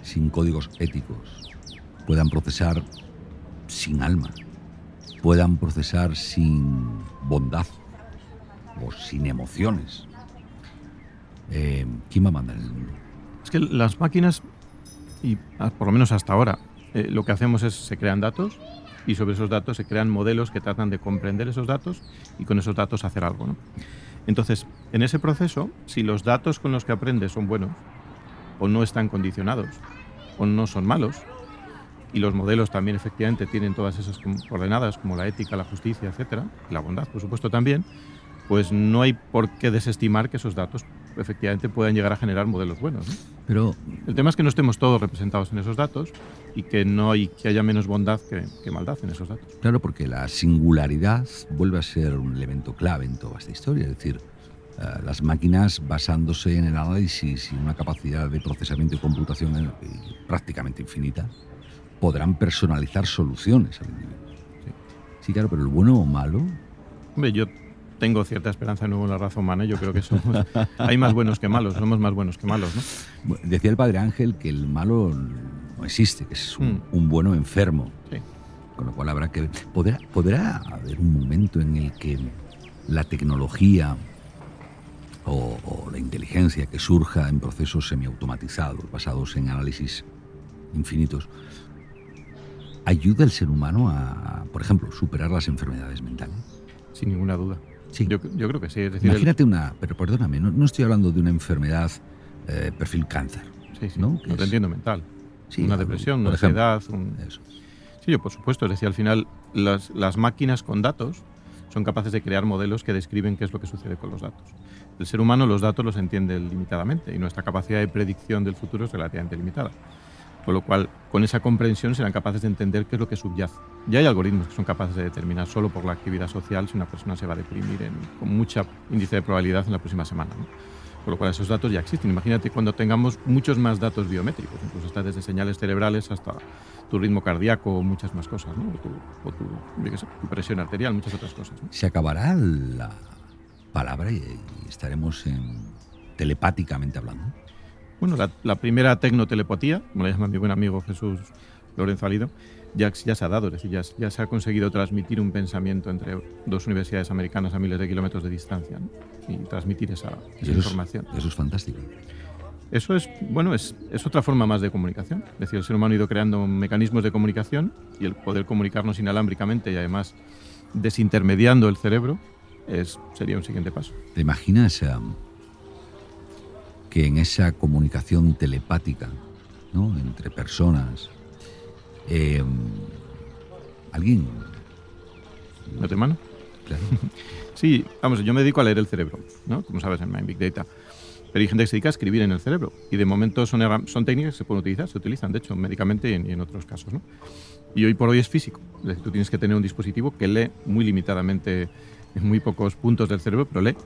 sin códigos éticos, puedan procesar sin alma, puedan procesar sin bondad o sin emociones. Eh, ¿Quién va a mandar el mundo? Es que las máquinas, y ah, por lo menos hasta ahora, eh, lo que hacemos es se crean datos y sobre esos datos se crean modelos que tratan de comprender esos datos y con esos datos hacer algo. ¿no? Entonces, en ese proceso, si los datos con los que aprendes son buenos o no están condicionados o no son malos, y los modelos también efectivamente tienen todas esas coordenadas como la ética, la justicia, etcétera, y la bondad, por supuesto, también, pues no hay por qué desestimar que esos datos efectivamente puedan llegar a generar modelos buenos. Pero el tema es que no estemos todos representados en esos datos y que no hay que haya menos bondad que, maldad en esos datos. Claro, porque la singularidad vuelve a ser un elemento clave en toda esta historia. Es decir, eh, las máquinas basándose en el análisis y una capacidad de procesamiento y computación eh, prácticamente infinita, podrán personalizar soluciones al individuo. Sí. sí, claro, pero el bueno o malo. Hombre, yo tengo cierta esperanza nuevo en la raza humana yo creo que somos, hay más buenos que malos, somos más buenos que malos. ¿no? Decía el padre Ángel que el malo no existe, que es un, mm. bueno enfermo. Con lo cual habrá que... ¿podrá, ¿Podrá haber un momento en el que la tecnología o, la inteligencia que surja en procesos semiautomatizados, basados en análisis infinitos, ayuda al ser humano a, por ejemplo, superar las enfermedades mentales? Sin ninguna duda. Sí. Yo, creo que sí. Imagínate una, pero perdóname, no, estoy hablando de una enfermedad eh, perfil cáncer. Sí, sí. ¿no? te entiendo mental. una depresión, una ansiedad. Sí, yo por supuesto. Es decir, al final las, las máquinas con datos son capaces de crear modelos que describen qué es lo que sucede con los datos. El ser humano los datos los entiende limitadamente y nuestra capacidad de predicción del futuro es relativamente limitada. Con lo cual, con esa comprensión serán capaces de entender qué es lo que subyace. Ya hay algoritmos que son capaces de determinar solo por la actividad social si una persona se va a deprimir con mucha índice de probabilidad en la próxima semana. Con lo cual, esos datos ya existen. Imagínate cuando tengamos muchos más datos biométricos, incluso hasta desde señales cerebrales hasta tu ritmo cardíaco muchas más cosas, o, tu, presión arterial, muchas otras cosas. Se acabará la palabra y, estaremos telepáticamente hablando. Bueno, la, primera tecnotelepatía, como le llama mi buen amigo Jesús Lorenzo Alido, ya, ya se ha dado, es decir, ya, se ha conseguido transmitir un pensamiento entre dos universidades americanas a miles de kilómetros de distancia y transmitir esa, información. eso es fantástico. Eso es, bueno, es, es, otra forma más de comunicación. Es decir, el ser humano ha ido creando mecanismos de comunicación y el poder comunicarnos inalámbricamente y además desintermediando el cerebro es, sería un siguiente paso. ¿Te imaginas que en esa comunicación telepática ¿no? entre personas, eh, alguien... ¿No te mano? Claro. [LAUGHS] sí, vamos, yo me dedico a leer el cerebro, ¿no? como sabes en Mind Big Data. Pero hay gente que se dedica a escribir en el cerebro. Y de momento son, son técnicas que se pueden utilizar, se utilizan, de hecho, médicamente y en, otros casos. ¿no? Y hoy por hoy es físico. Es decir, tú tienes que tener un dispositivo que lee muy limitadamente en muy pocos puntos del cerebro, pero lee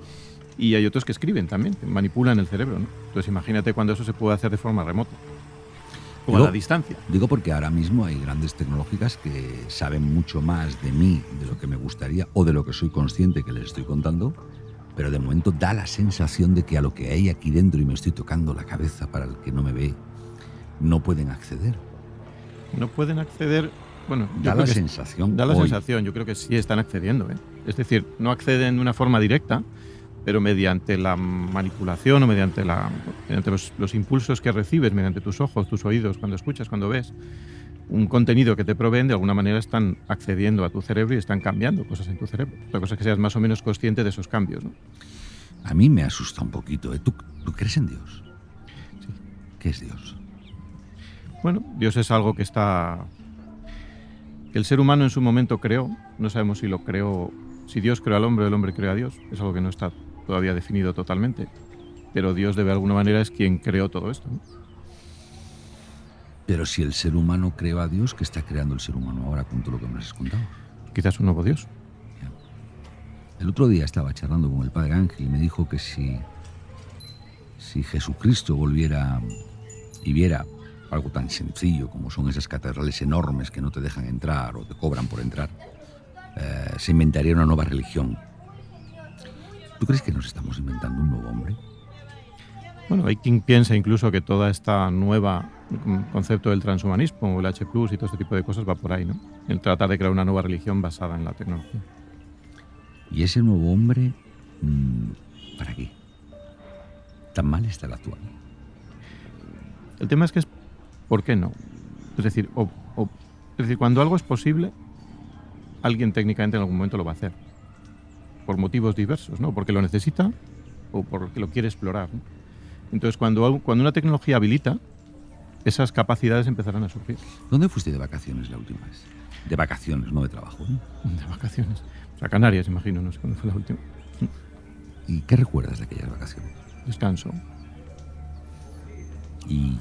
y hay otros que escriben también, que manipulan el cerebro. ¿no? Entonces imagínate cuando eso se puede hacer de forma remota o a la distancia. Digo porque ahora mismo hay grandes tecnológicas que saben mucho más de mí, de lo que me gustaría o de lo que soy consciente que les estoy contando, pero de momento da la sensación de que a lo que hay aquí dentro y me estoy tocando la cabeza para el que no me ve, no pueden acceder. No pueden acceder, bueno, Da la sensación. Da la hoy. sensación, yo creo que sí están accediendo. ¿eh? Es decir, no acceden de una forma directa, pero mediante la manipulación o mediante, la, mediante los, los impulsos que recibes, mediante tus ojos, tus oídos, cuando escuchas, cuando ves, un contenido que te proveen, de alguna manera están accediendo a tu cerebro y están cambiando cosas en tu cerebro. La cosa es que seas más o menos consciente de esos cambios. ¿no? A mí me asusta un poquito. ¿eh? ¿Tú, tú crees en Dios? Sí. ¿Qué es Dios? Bueno, Dios es algo que está. que el ser humano en su momento creó. No sabemos si lo creó. Si Dios creó al hombre el hombre creó a Dios. Es algo que no está todavía definido totalmente. Pero Dios, de alguna manera, es quien creó todo esto. ¿no? Pero si el ser humano creó a Dios, ¿qué está creando el ser humano ahora con todo lo que me has contado? Quizás un nuevo Dios. El otro día estaba charlando con el padre Ángel y me dijo que si, si Jesucristo volviera y viera algo tan sencillo como son esas catedrales enormes que no te dejan entrar o te cobran por entrar, eh, se inventaría una nueva religión. ¿Tú crees que nos estamos inventando un nuevo hombre? Bueno, hay quien piensa incluso que toda esta nueva mm, concepto del transhumanismo, el H+, y todo este tipo de cosas va por ahí, ¿no? El tratar de crear una nueva religión basada en la tecnología. Y ese nuevo hombre, mm, ¿para qué? ¿Tan mal está el actual? El tema es que es ¿por qué no? Es decir, o- o- es decir, cuando algo es posible, alguien técnicamente en algún momento lo va a hacer. Por motivos diversos, ¿no? Porque lo necesita o porque lo quiere explorar. ¿no? Entonces, cuando, cuando una tecnología habilita, esas capacidades empezarán a surgir. ¿Dónde fuiste de vacaciones la última vez? De vacaciones, no de trabajo. ¿eh? De vacaciones. Sea, Canarias, imagino, no sé cuándo fue la última. ¿Y qué recuerdas de aquellas vacaciones? Descanso. ¿Y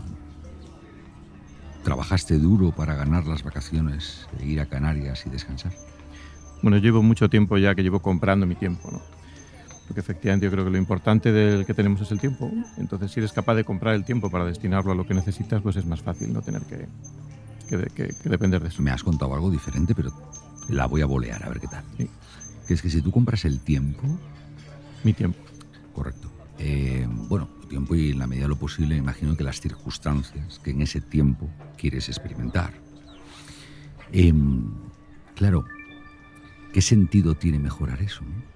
trabajaste duro para ganar las vacaciones, e ir a Canarias y descansar? Bueno, llevo mucho tiempo ya que llevo comprando mi tiempo, ¿no? Porque efectivamente yo creo que lo importante del que tenemos es el tiempo. Entonces, si eres capaz de comprar el tiempo para destinarlo a lo que necesitas, pues es más fácil no tener que, que, de- que- que depender de eso. Me has contado algo diferente, pero la voy a bolear a ver qué tal. Sí. Que es que si tú compras el tiempo, Mi tiempo. correcto, eh, bueno, tu tiempo y en la medida de lo posible, imagino que las circunstancias que en ese tiempo quieres experimentar. Em, claro, ¿qué sentido tiene mejorar eso? no?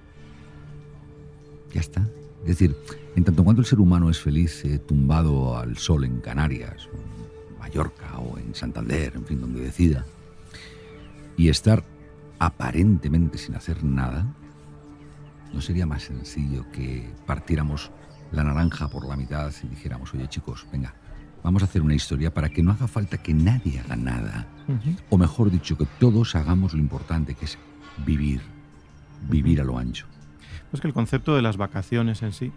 Ya está. Es decir, en tanto cuanto el ser humano es feliz eh, tumbado al sol en Canarias, o en Mallorca o en Santander, en fin, donde decida, y estar aparentemente sin hacer nada, ¿no sería más sencillo que partiéramos la naranja por la mitad y dijéramos, oye chicos, venga, vamos a hacer una historia para que no haga falta que nadie haga nada? O mejor dicho, que todos hagamos lo importante, que es vivir, vivir a lo ancho. Es que el concepto de las vacaciones en sí,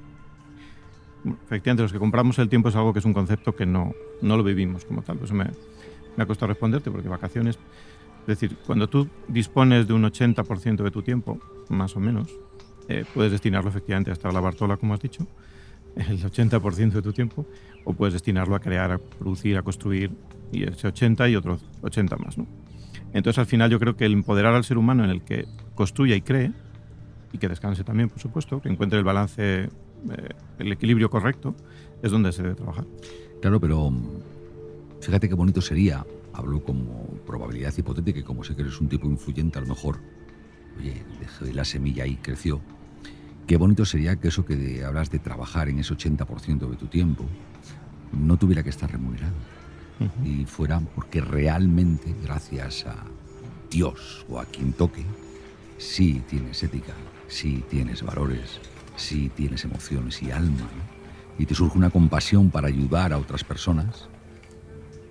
efectivamente, los que compramos el tiempo es algo que es un concepto que no, no lo vivimos como tal. Pues me, me ha costado responderte porque vacaciones, es decir, cuando tú dispones de un 80% de tu tiempo, más o menos, eh, puedes destinarlo efectivamente a estar a la Bartola, como has dicho, el 80% de tu tiempo, o puedes destinarlo a crear, a producir, a construir, y ese 80 y otros 80 más, ¿no? Entonces, al final, yo creo que el empoderar al ser humano en el que construya y cree, y que descanse también, por supuesto, que encuentre el balance, eh, el equilibrio correcto, es donde se debe trabajar. Claro, pero mm, fíjate qué bonito sería, hablo como probabilidad hipotética y como sé que eres un tipo influyente, a lo mejor, oye, dejé la semilla ahí, creció. Qué bonito sería que eso que hablas de trabajar en ese 80% de tu tiempo no tuviera que estar remunerado y fuera porque realmente, gracias a Dios o a quien toque, sí tienes ética, sí tienes valores, sí tienes emociones y alma, ¿no? y te surge una compasión para ayudar a otras personas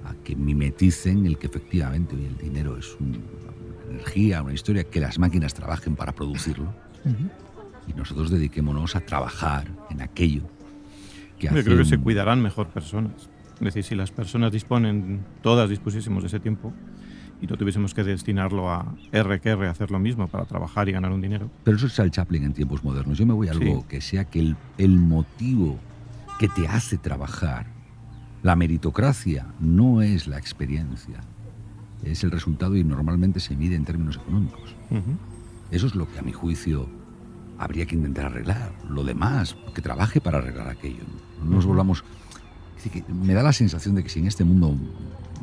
a que mimeticen el que efectivamente hoy el dinero es un- una energía, una historia, que las máquinas trabajen para producirlo y nosotros dediquémonos a trabajar en aquello que Yo creo que se cuidarán mejor personas. Es decir, si las personas disponen, todas dispusiésemos de ese tiempo y no tuviésemos que destinarlo a R que R, a hacer lo mismo para trabajar y ganar un dinero. Pero eso es al Chaplin en tiempos modernos. Yo me voy a algo Sí. que sea que el, el motivo que te hace trabajar, la meritocracia, no es la experiencia, es el resultado y normalmente se mide en términos económicos. Eso es lo que a mi juicio habría que intentar arreglar. Lo demás, que trabaje para arreglar aquello. No nos volvamos... que me da la sensación de que si en este mundo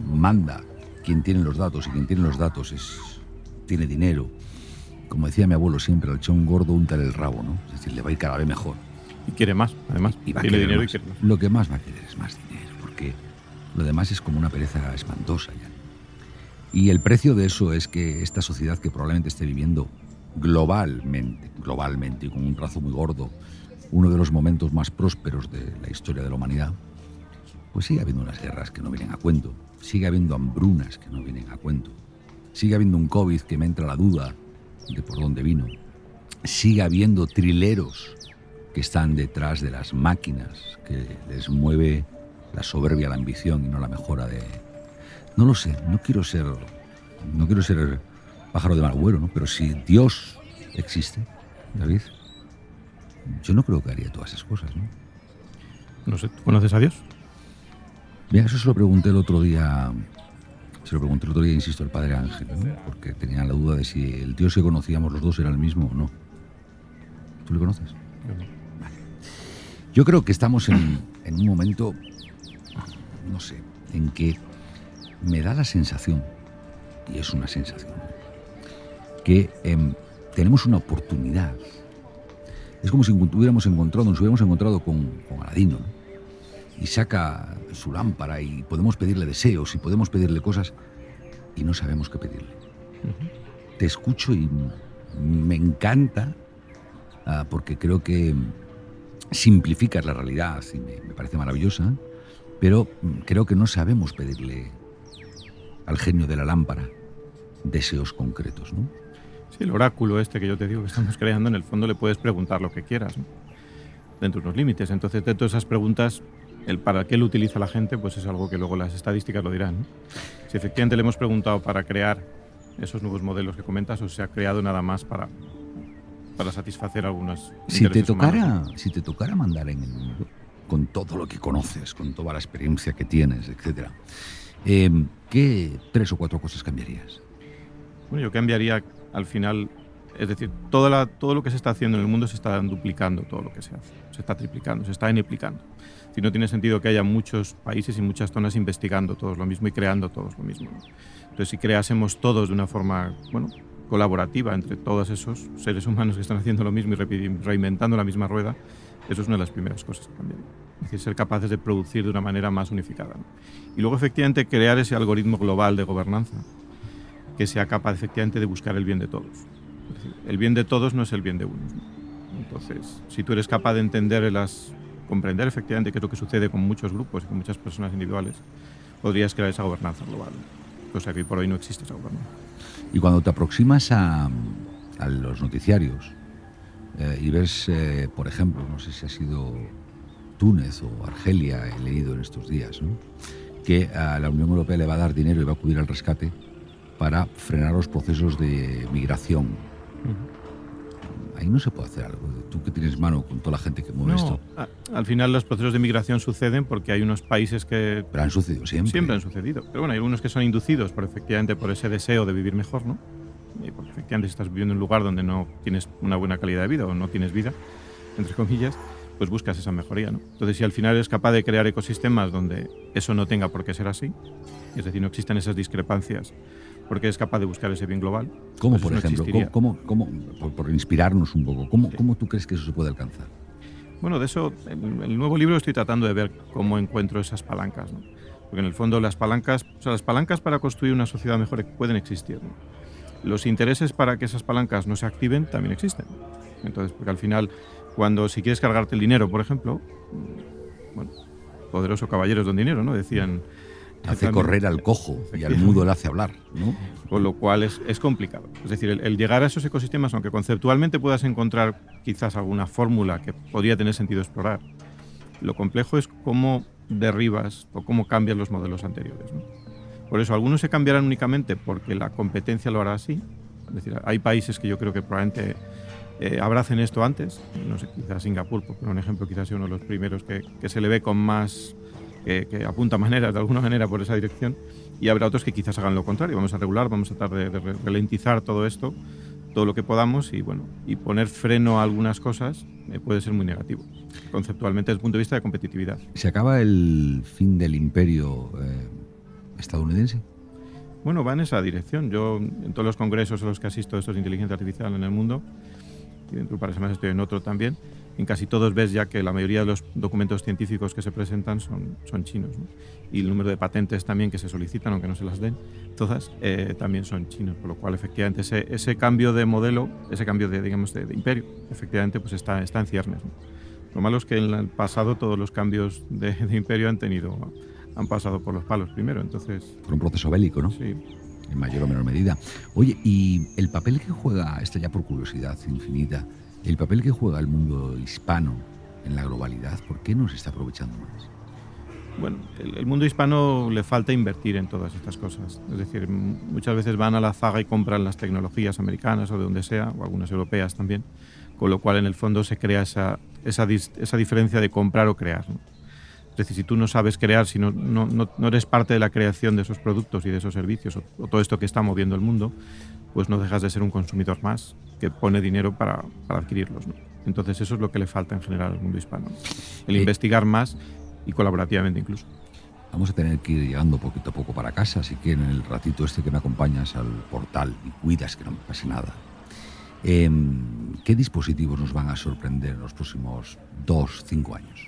manda quien tiene los datos y quien tiene los datos es, tiene dinero, como decía mi abuelo siempre, al chón gordo unta el rabo, ¿no? Es decir, le va a ir cada vez mejor. Y quiere más, además. Y va a tiene querer dinero más. y quiere más. Lo que más va a querer es más dinero, porque lo demás es como una pereza espantosa ya. Y el precio de eso es que esta sociedad que probablemente esté viviendo globalmente, globalmente y con un trazo muy gordo, uno de los momentos más prósperos de la historia de la humanidad, pues sigue habiendo unas guerras que no vienen a cuento, sigue habiendo hambrunas que no vienen a cuento, sigue habiendo un COVID que me entra la duda de por dónde vino, sigue habiendo trileros que están detrás de las máquinas que les mueve la soberbia, la ambición y no la mejora de... No lo sé, no quiero ser, no quiero ser pájaro de mal agüero, ¿no? Pero si Dios existe, David, yo no creo que haría todas esas cosas, ¿no? No sé, ¿tú conoces a Dios? Mira, eso se lo pregunté el otro día, se lo pregunté el otro día, insisto, al padre Ángel, ¿no? porque tenía la duda de si el Dios que conocíamos los dos era el mismo o no. ¿Tú le conoces? Yo creo que estamos en, en un momento, no sé, en que me da la sensación, y es una sensación, que em, tenemos una oportunidad. Es como si hubiéramos encontrado, nos hubiéramos encontrado con, con Aladino, ¿no? Y saca su lámpara y podemos pedirle deseos y podemos pedirle cosas y no sabemos qué pedirle. Te escucho y me encanta ah, porque creo que simplificas la realidad y me, me parece maravillosa, pero creo que no sabemos pedirle al genio de la lámpara deseos concretos, ¿no? Sí, el oráculo este que yo te digo que estamos creando, en el fondo le puedes preguntar lo que quieras, ¿no? dentro de unos límites. Entonces, de todas esas preguntas, el para qué lo utiliza la gente, pues es algo que luego las estadísticas lo dirán. ¿no? Si efectivamente le hemos preguntado para crear esos nuevos modelos que comentas, o se ha creado nada más para, para satisfacer algunos Si te, humanos, tocara, ¿no? si te tocara mandar en el mundo, con todo lo que conoces, con toda la experiencia que tienes, etc., eh, ¿qué tres o cuatro cosas cambiarías? Bueno, yo cambiaría al final, es decir, todo lo que se está haciendo en el mundo se está duplicando, todo lo que se hace, se está triplicando, se está eniplicando. Si no tiene sentido que haya muchos países y muchas zonas investigando todos lo mismo y creando todos lo mismo. Entonces, si creásemos todos de una forma, bueno, colaborativa entre todos esos seres humanos que están haciendo lo mismo y reinventando la misma rueda, eso es una de las primeras cosas que cambian. Es decir, ser capaces de producir de una manera más unificada. Y luego, efectivamente, crear ese algoritmo global de gobernanza que sea capaz efectivamente de buscar el bien de todos. El bien de todos no es el bien de unos. ¿no? Entonces, si tú eres capaz de entender las, comprender efectivamente qué es lo que sucede con muchos grupos y con muchas personas individuales, podrías crear esa gobernanza global. Cosa que por hoy no existe esa gobernanza. Y cuando te aproximas a, los noticiarios eh, y ves, eh, por ejemplo, no sé si ha sido Túnez o Argelia, he leído en estos días, que a la Unión Europea le va a dar dinero y va a acudir al rescate para frenar los procesos de migración. Ahí no se puede hacer algo. Tú que tienes mano con toda la gente que mueve esto. a- al final los procesos de migración suceden porque hay unos países que Pero han sucedido siempre. Siempre han sucedido. Pero bueno, hay algunos que son inducidos por efectivamente por ese deseo de vivir mejor, ¿no? Y porque efectivamente si estás viviendo en un lugar donde no tienes una buena calidad de vida o no tienes vida, entre comillas, pues buscas esa mejoría, ¿no? Entonces, si al final eres capaz de crear ecosistemas donde eso no tenga por qué ser así, es decir, no existen esas discrepancias, porque eres capaz de buscar ese bien global. ¿Cómo, pues por no ejemplo? existiría. ¿Cómo, cómo- por, por inspirarnos un poco, ¿cómo, ¿cómo tú crees que eso se puede alcanzar? Bueno, de eso, en el nuevo libro estoy tratando de ver cómo encuentro esas palancas, ¿no? Porque en el fondo las palancas, o sea, las palancas para construir una sociedad mejor pueden existir, ¿no? Los intereses para que esas palancas no se activen también existen. Entonces, porque al final, cuando si quieres cargarte el dinero, por ejemplo, mm, bueno, poderoso caballeros don dinero, ¿no? Decían. Hace correr al cojo y al mudo le hace hablar, ¿no? con lo cual es, es complicado. Es decir, el, el llegar a esos ecosistemas, aunque conceptualmente puedas encontrar quizás alguna fórmula que podría tener sentido explorar, lo complejo es cómo derribas o cómo cambias los modelos anteriores. ¿no? Por eso, algunos se cambiarán únicamente porque la competencia lo hará así. Es decir, hay países que yo creo que probablemente eh, abracen esto antes. No sé, quizás Singapur, por un ejemplo, quizás sea uno de los primeros que, que se le ve con más, que, que apunta maneras, de alguna manera, por esa dirección. Y habrá otros que quizás hagan lo contrario. Vamos a regular, vamos a tratar de, ralentizar todo esto todo lo que podamos y bueno y poner freno a algunas cosas eh, puede ser muy negativo conceptualmente desde el punto de vista de competitividad. ¿Se acaba el fin del imperio eh, estadounidense? Bueno, va en esa dirección. Yo en todos los congresos a los que asisto de estos de inteligencia artificial en el mundo, y dentro de un par de semanas estoy en otro también, en casi todos ves ya que la mayoría de los documentos científicos que se presentan son, son chinos. Y el número de patentes también que se solicitan, aunque no se las den, todas eh, también son chinos. Por lo cual, efectivamente, ese, ese cambio de modelo, ese cambio de, digamos, de, imperio, efectivamente, pues está, está en ciernes. Lo malo es que en el pasado todos los cambios de, imperio han tenido, han pasado por los palos primero, entonces... Por un proceso bélico, ¿no? Sí. En mayor o menor medida. Oye, ¿y el papel que juega, esto ya por curiosidad infinita, el papel que juega el mundo hispano en la globalidad, ¿por qué no se está aprovechando más? Bueno, el, mundo hispano le falta invertir en todas estas cosas. Es decir, muchas veces van a la zaga y compran las tecnologías americanas o de donde sea, o algunas europeas también, con lo cual en el fondo se crea esa, esa, esa diferencia de comprar o crear. Es decir, si tú no sabes crear, si no, no, no, eres parte de la creación de esos productos y de esos servicios, o, todo esto que está moviendo el mundo, pues no dejas de ser un consumidor más que pone dinero para, para adquirirlos. Entonces eso es lo que le falta en general al mundo hispano. El investigar más y colaborativamente incluso. Vamos a tener que ir llegando poquito a poco para casa, así que en el ratito este que me acompañas al portal y cuidas que no me pase nada. Em, ¿Qué dispositivos nos van a sorprender en los próximos dos, cinco años?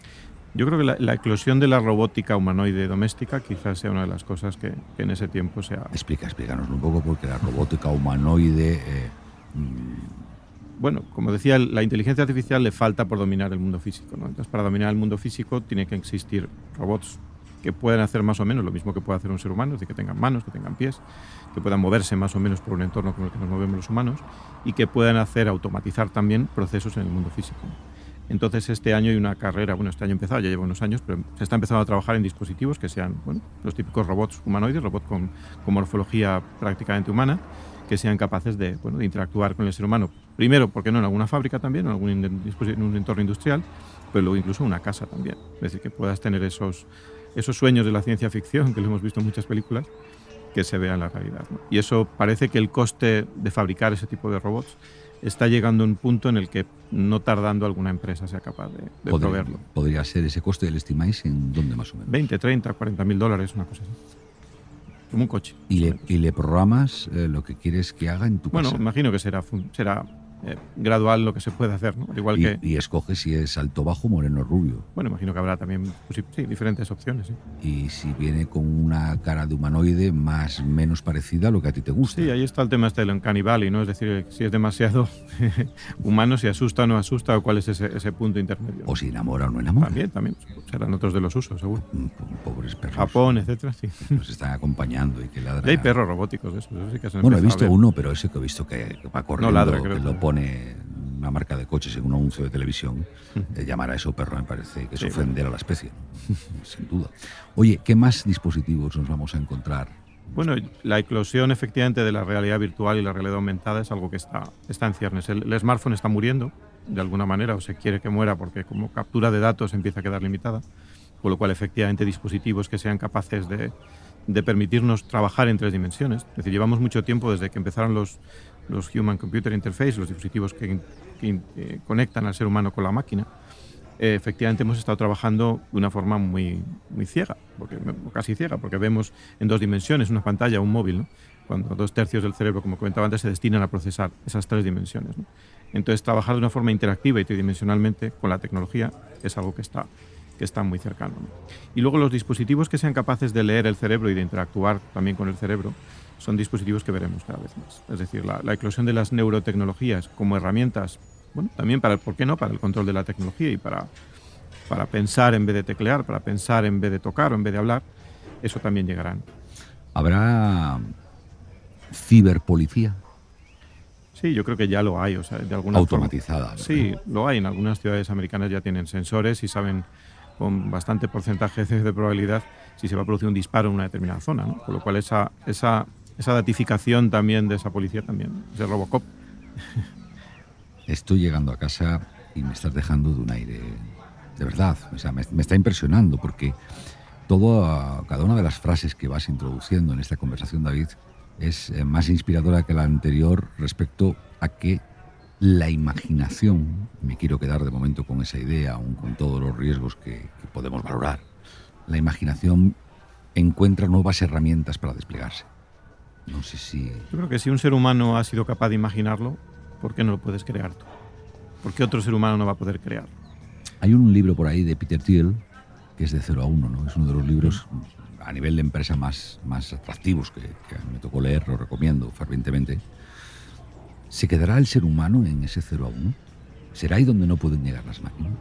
Yo creo que la, eclosión de la robótica humanoide doméstica quizás sea una de las cosas que, en ese tiempo sea... Explica, explícanos un poco, porque la robótica humanoide... Eh, mm, bueno, como decía, la inteligencia artificial le falta por dominar el mundo físico. ¿no? Entonces, para dominar el mundo físico tiene que existir robots que puedan hacer más o menos lo mismo que puede hacer un ser humano, es decir, que tengan manos, que tengan pies, que puedan moverse más o menos por un entorno como el que nos movemos los humanos y que puedan hacer automatizar también procesos en el mundo físico. Entonces este año hay una carrera, bueno, este año empezado, ya lleva unos años, pero se está empezando a trabajar en dispositivos que sean los típicos robots humanoides, robots con, morfología prácticamente humana, que sean capaces de, bueno, de interactuar con el ser humano. Primero, ¿por qué no en alguna fábrica también, en, algún entorno industrial, pero luego incluso en una casa también. Es decir, que puedas tener esos, esos sueños de la ciencia ficción, que lo hemos visto en muchas películas, que se vean en la realidad. Y eso parece que el coste de fabricar ese tipo de robots está llegando a un punto en el que no tardando alguna empresa sea capaz de, de proveerlo. ¿Podría ser ese coste, el estimáis, en dónde más o menos? 20, 30, 40 mil dólares, una cosa así. Como un coche. ¿Y le, y le programas eh, lo que quieres que haga en tu casa? Bueno, imagino que será, será eh, gradual lo que se puede hacer, ¿no? igual y, que... y escoge si es alto, bajo, moreno, rubio. Bueno, imagino que habrá también pues, sí, diferentes opciones. Y si viene con una cara de humanoide más menos parecida a lo que a ti te gusta. Sí, ahí está el tema este del Uncanny ¿no? Es decir, si es demasiado [LAUGHS] humano, si asusta o no asusta, o cuál es ese, ese, punto intermedio. O si enamora o no enamora. También, también. Serán otros de los usos, seguro. Mm, pobres perros. Japón, etcétera, sí. Nos están acompañando y que ladran. hay perros robóticos, eso, eso sí que Bueno, he visto uno, pero ese que he visto que va corriendo, no ladra, que lo pone una marca de coches en un anuncio de televisión, de llamar a eso perro me parece que es ofender a la especie, [LAUGHS] sin duda. Oye, ¿qué más dispositivos nos vamos a encontrar? Bueno, la eclosión efectivamente de la realidad virtual y la realidad aumentada es algo que está, está en ciernes. El, smartphone está muriendo de alguna manera o se quiere que muera porque como captura de datos empieza a quedar limitada, con lo cual efectivamente dispositivos que sean capaces de, de permitirnos trabajar en tres dimensiones. Es decir, llevamos mucho tiempo desde que empezaron los, los Human Computer Interface, los dispositivos que, eh, conectan al ser humano con la máquina, eh, efectivamente hemos estado trabajando de una forma muy, muy ciega, porque, casi ciega, porque vemos en dos dimensiones, una pantalla, un móvil, cuando dos tercios del cerebro, como comentaba antes, se destinan a procesar esas tres dimensiones. Entonces, trabajar de una forma interactiva y tridimensionalmente con la tecnología es algo que está, que está muy cercano. Y luego los dispositivos que sean capaces de leer el cerebro y de interactuar también con el cerebro, son dispositivos que veremos cada vez más. Es decir, la, eclosión de las neurotecnologías como herramientas, bueno, también para, ¿por qué no?, para el control de la tecnología y para, para pensar en vez de teclear, para pensar en vez de tocar o en vez de hablar, eso también llegará. ¿Habrá ciberpolicía? Sí, yo creo que ya lo hay, o sea, de alguna automatizada. Sí, lo hay. En algunas ciudades americanas ya tienen sensores y saben con bastante porcentaje de probabilidad si se va a producir un disparo en una determinada zona, ¿no? Con lo cual esa, esa esa datificación también de esa policía también, ese Robocop. [LAUGHS] Estoy llegando a casa y me estás dejando de un aire, de verdad, o sea, me, está impresionando porque todo, cada una de las frases que vas introduciendo en esta conversación, David, es eh, más inspiradora que la anterior respecto a que la imaginación, me quiero quedar de momento con esa idea, aun con todos los riesgos que podemos valorar, la imaginación encuentra nuevas herramientas para desplegarse. No sé si... Yo creo que si un ser humano ha sido capaz de imaginarlo, ¿por qué no lo puedes crear tú? ¿Por qué otro ser humano no va a poder crear? Hay un libro por ahí de Peter Thiel, que es de 0 a 1, ¿no? Es uno de los libros a nivel de empresa más, más atractivos que, que me tocó leer, lo recomiendo fervientemente. ¿Se quedará el ser humano en ese 0 a 1? ¿Será ahí donde no pueden llegar las máquinas?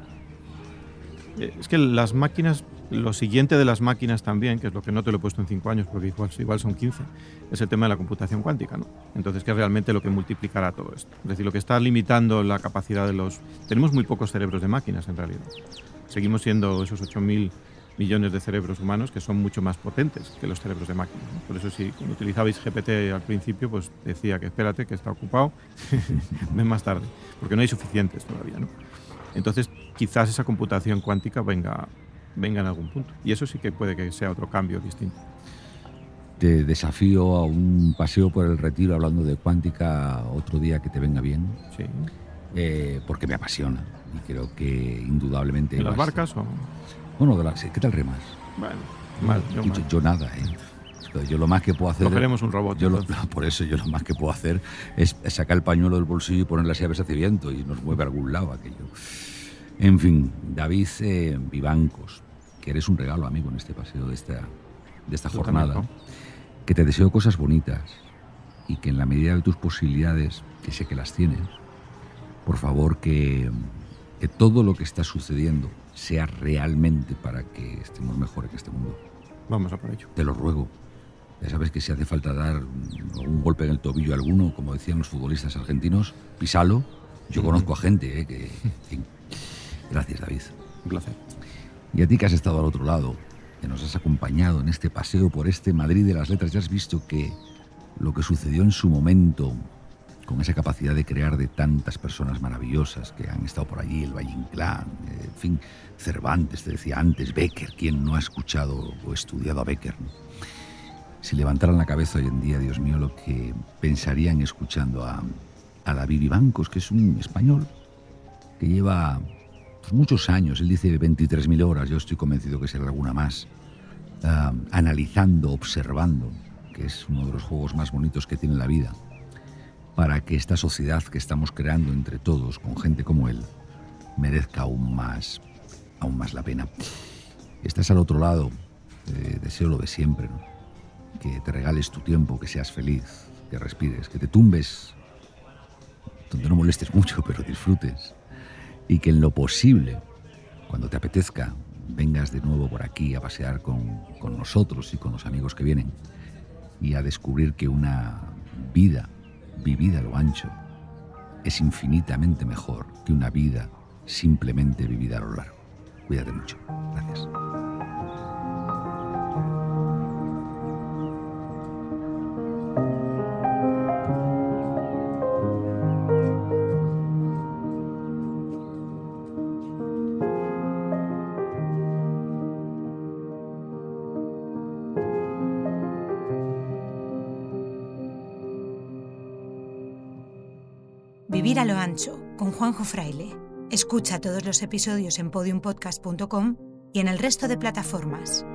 Eh, Es que las máquinas, lo siguiente de las máquinas también, que es lo que no te lo he puesto en 5 años, porque igual, son 15, es el tema de la computación cuántica, ¿no? Entonces, que es realmente lo que multiplicará todo esto. Es decir, lo que está limitando la capacidad de los... Tenemos muy pocos cerebros de máquinas, en realidad. Seguimos siendo esos 8.000 millones de cerebros humanos que son mucho más potentes que los cerebros de máquinas. Por eso, si utilizabais GPT al principio, pues decía que espérate, que está ocupado, [LAUGHS] ven más tarde, porque no hay suficientes todavía, ¿no? Entonces, quizás esa computación cuántica venga, venga en algún punto. Y eso sí que puede que sea otro cambio distinto. Te desafío a un paseo por el retiro hablando de cuántica otro día que te venga bien, Sí. eh, porque me apasiona y creo que indudablemente... ¿En las barcas o...? Bueno, de las- ¿qué tal remas? Bueno, mal, yo yo, mal. yo nada, ¿eh? Yo lo más que puedo hacer... Cogeremos un robot. Yo lo- [LAUGHS] por eso yo lo más que puedo hacer es sacar el pañuelo del bolsillo y poner las llaves hacia viento y nos mueve a algún lado aquello. En fin, David eh, Vivancos, que eres un regalo, amigo, en este paseo de esta, de esta jornada, también, que te deseo cosas bonitas y que en la medida de tus posibilidades, que sé que las tienes, por favor que, que todo lo que está sucediendo sea realmente para que estemos mejor en este mundo. Vamos a por ello. Te lo ruego. Ya sabes que si hace falta dar un, un golpe en el tobillo a alguno, como decían los futbolistas argentinos, pisalo. Yo conozco a gente eh, que... en fin. [LAUGHS] Gracias, David. Un placer. Y a ti que has estado al otro lado, que nos has acompañado en este paseo por este Madrid de las letras, ya has visto que lo que sucedió en su momento, con esa capacidad de crear de tantas personas maravillosas que han estado por allí, el Valle Inclán, eh, en fin, Cervantes, te decía antes, Becker, ¿quién no ha escuchado o estudiado a Becker? Si levantaran la cabeza hoy en día, Dios mío, lo que pensarían escuchando a, a David Ibancos, que es un español que lleva muchos años, él dice 23.000 horas, yo estoy convencido que será alguna más, analizando, observando, que es uno de los juegos más bonitos que tiene la vida, para que esta sociedad que estamos creando entre todos, con gente como él, merezca aún más, aún más la pena. Estás al otro lado, eh, deseo lo de siempre, que te regales tu tiempo, que seas feliz, que respires, que te tumbes donde no molestes mucho, pero disfrutes y que en lo posible, cuando te apetezca, vengas de nuevo por aquí a pasear con, con nosotros y con los amigos que vienen y a descubrir que una vida vivida a lo ancho es infinitamente mejor que una vida simplemente vivida a lo largo. Cuídate mucho. Gracias. Juanjo. Escucha todos los episodios en podiumpodcast.com y en el resto de plataformas.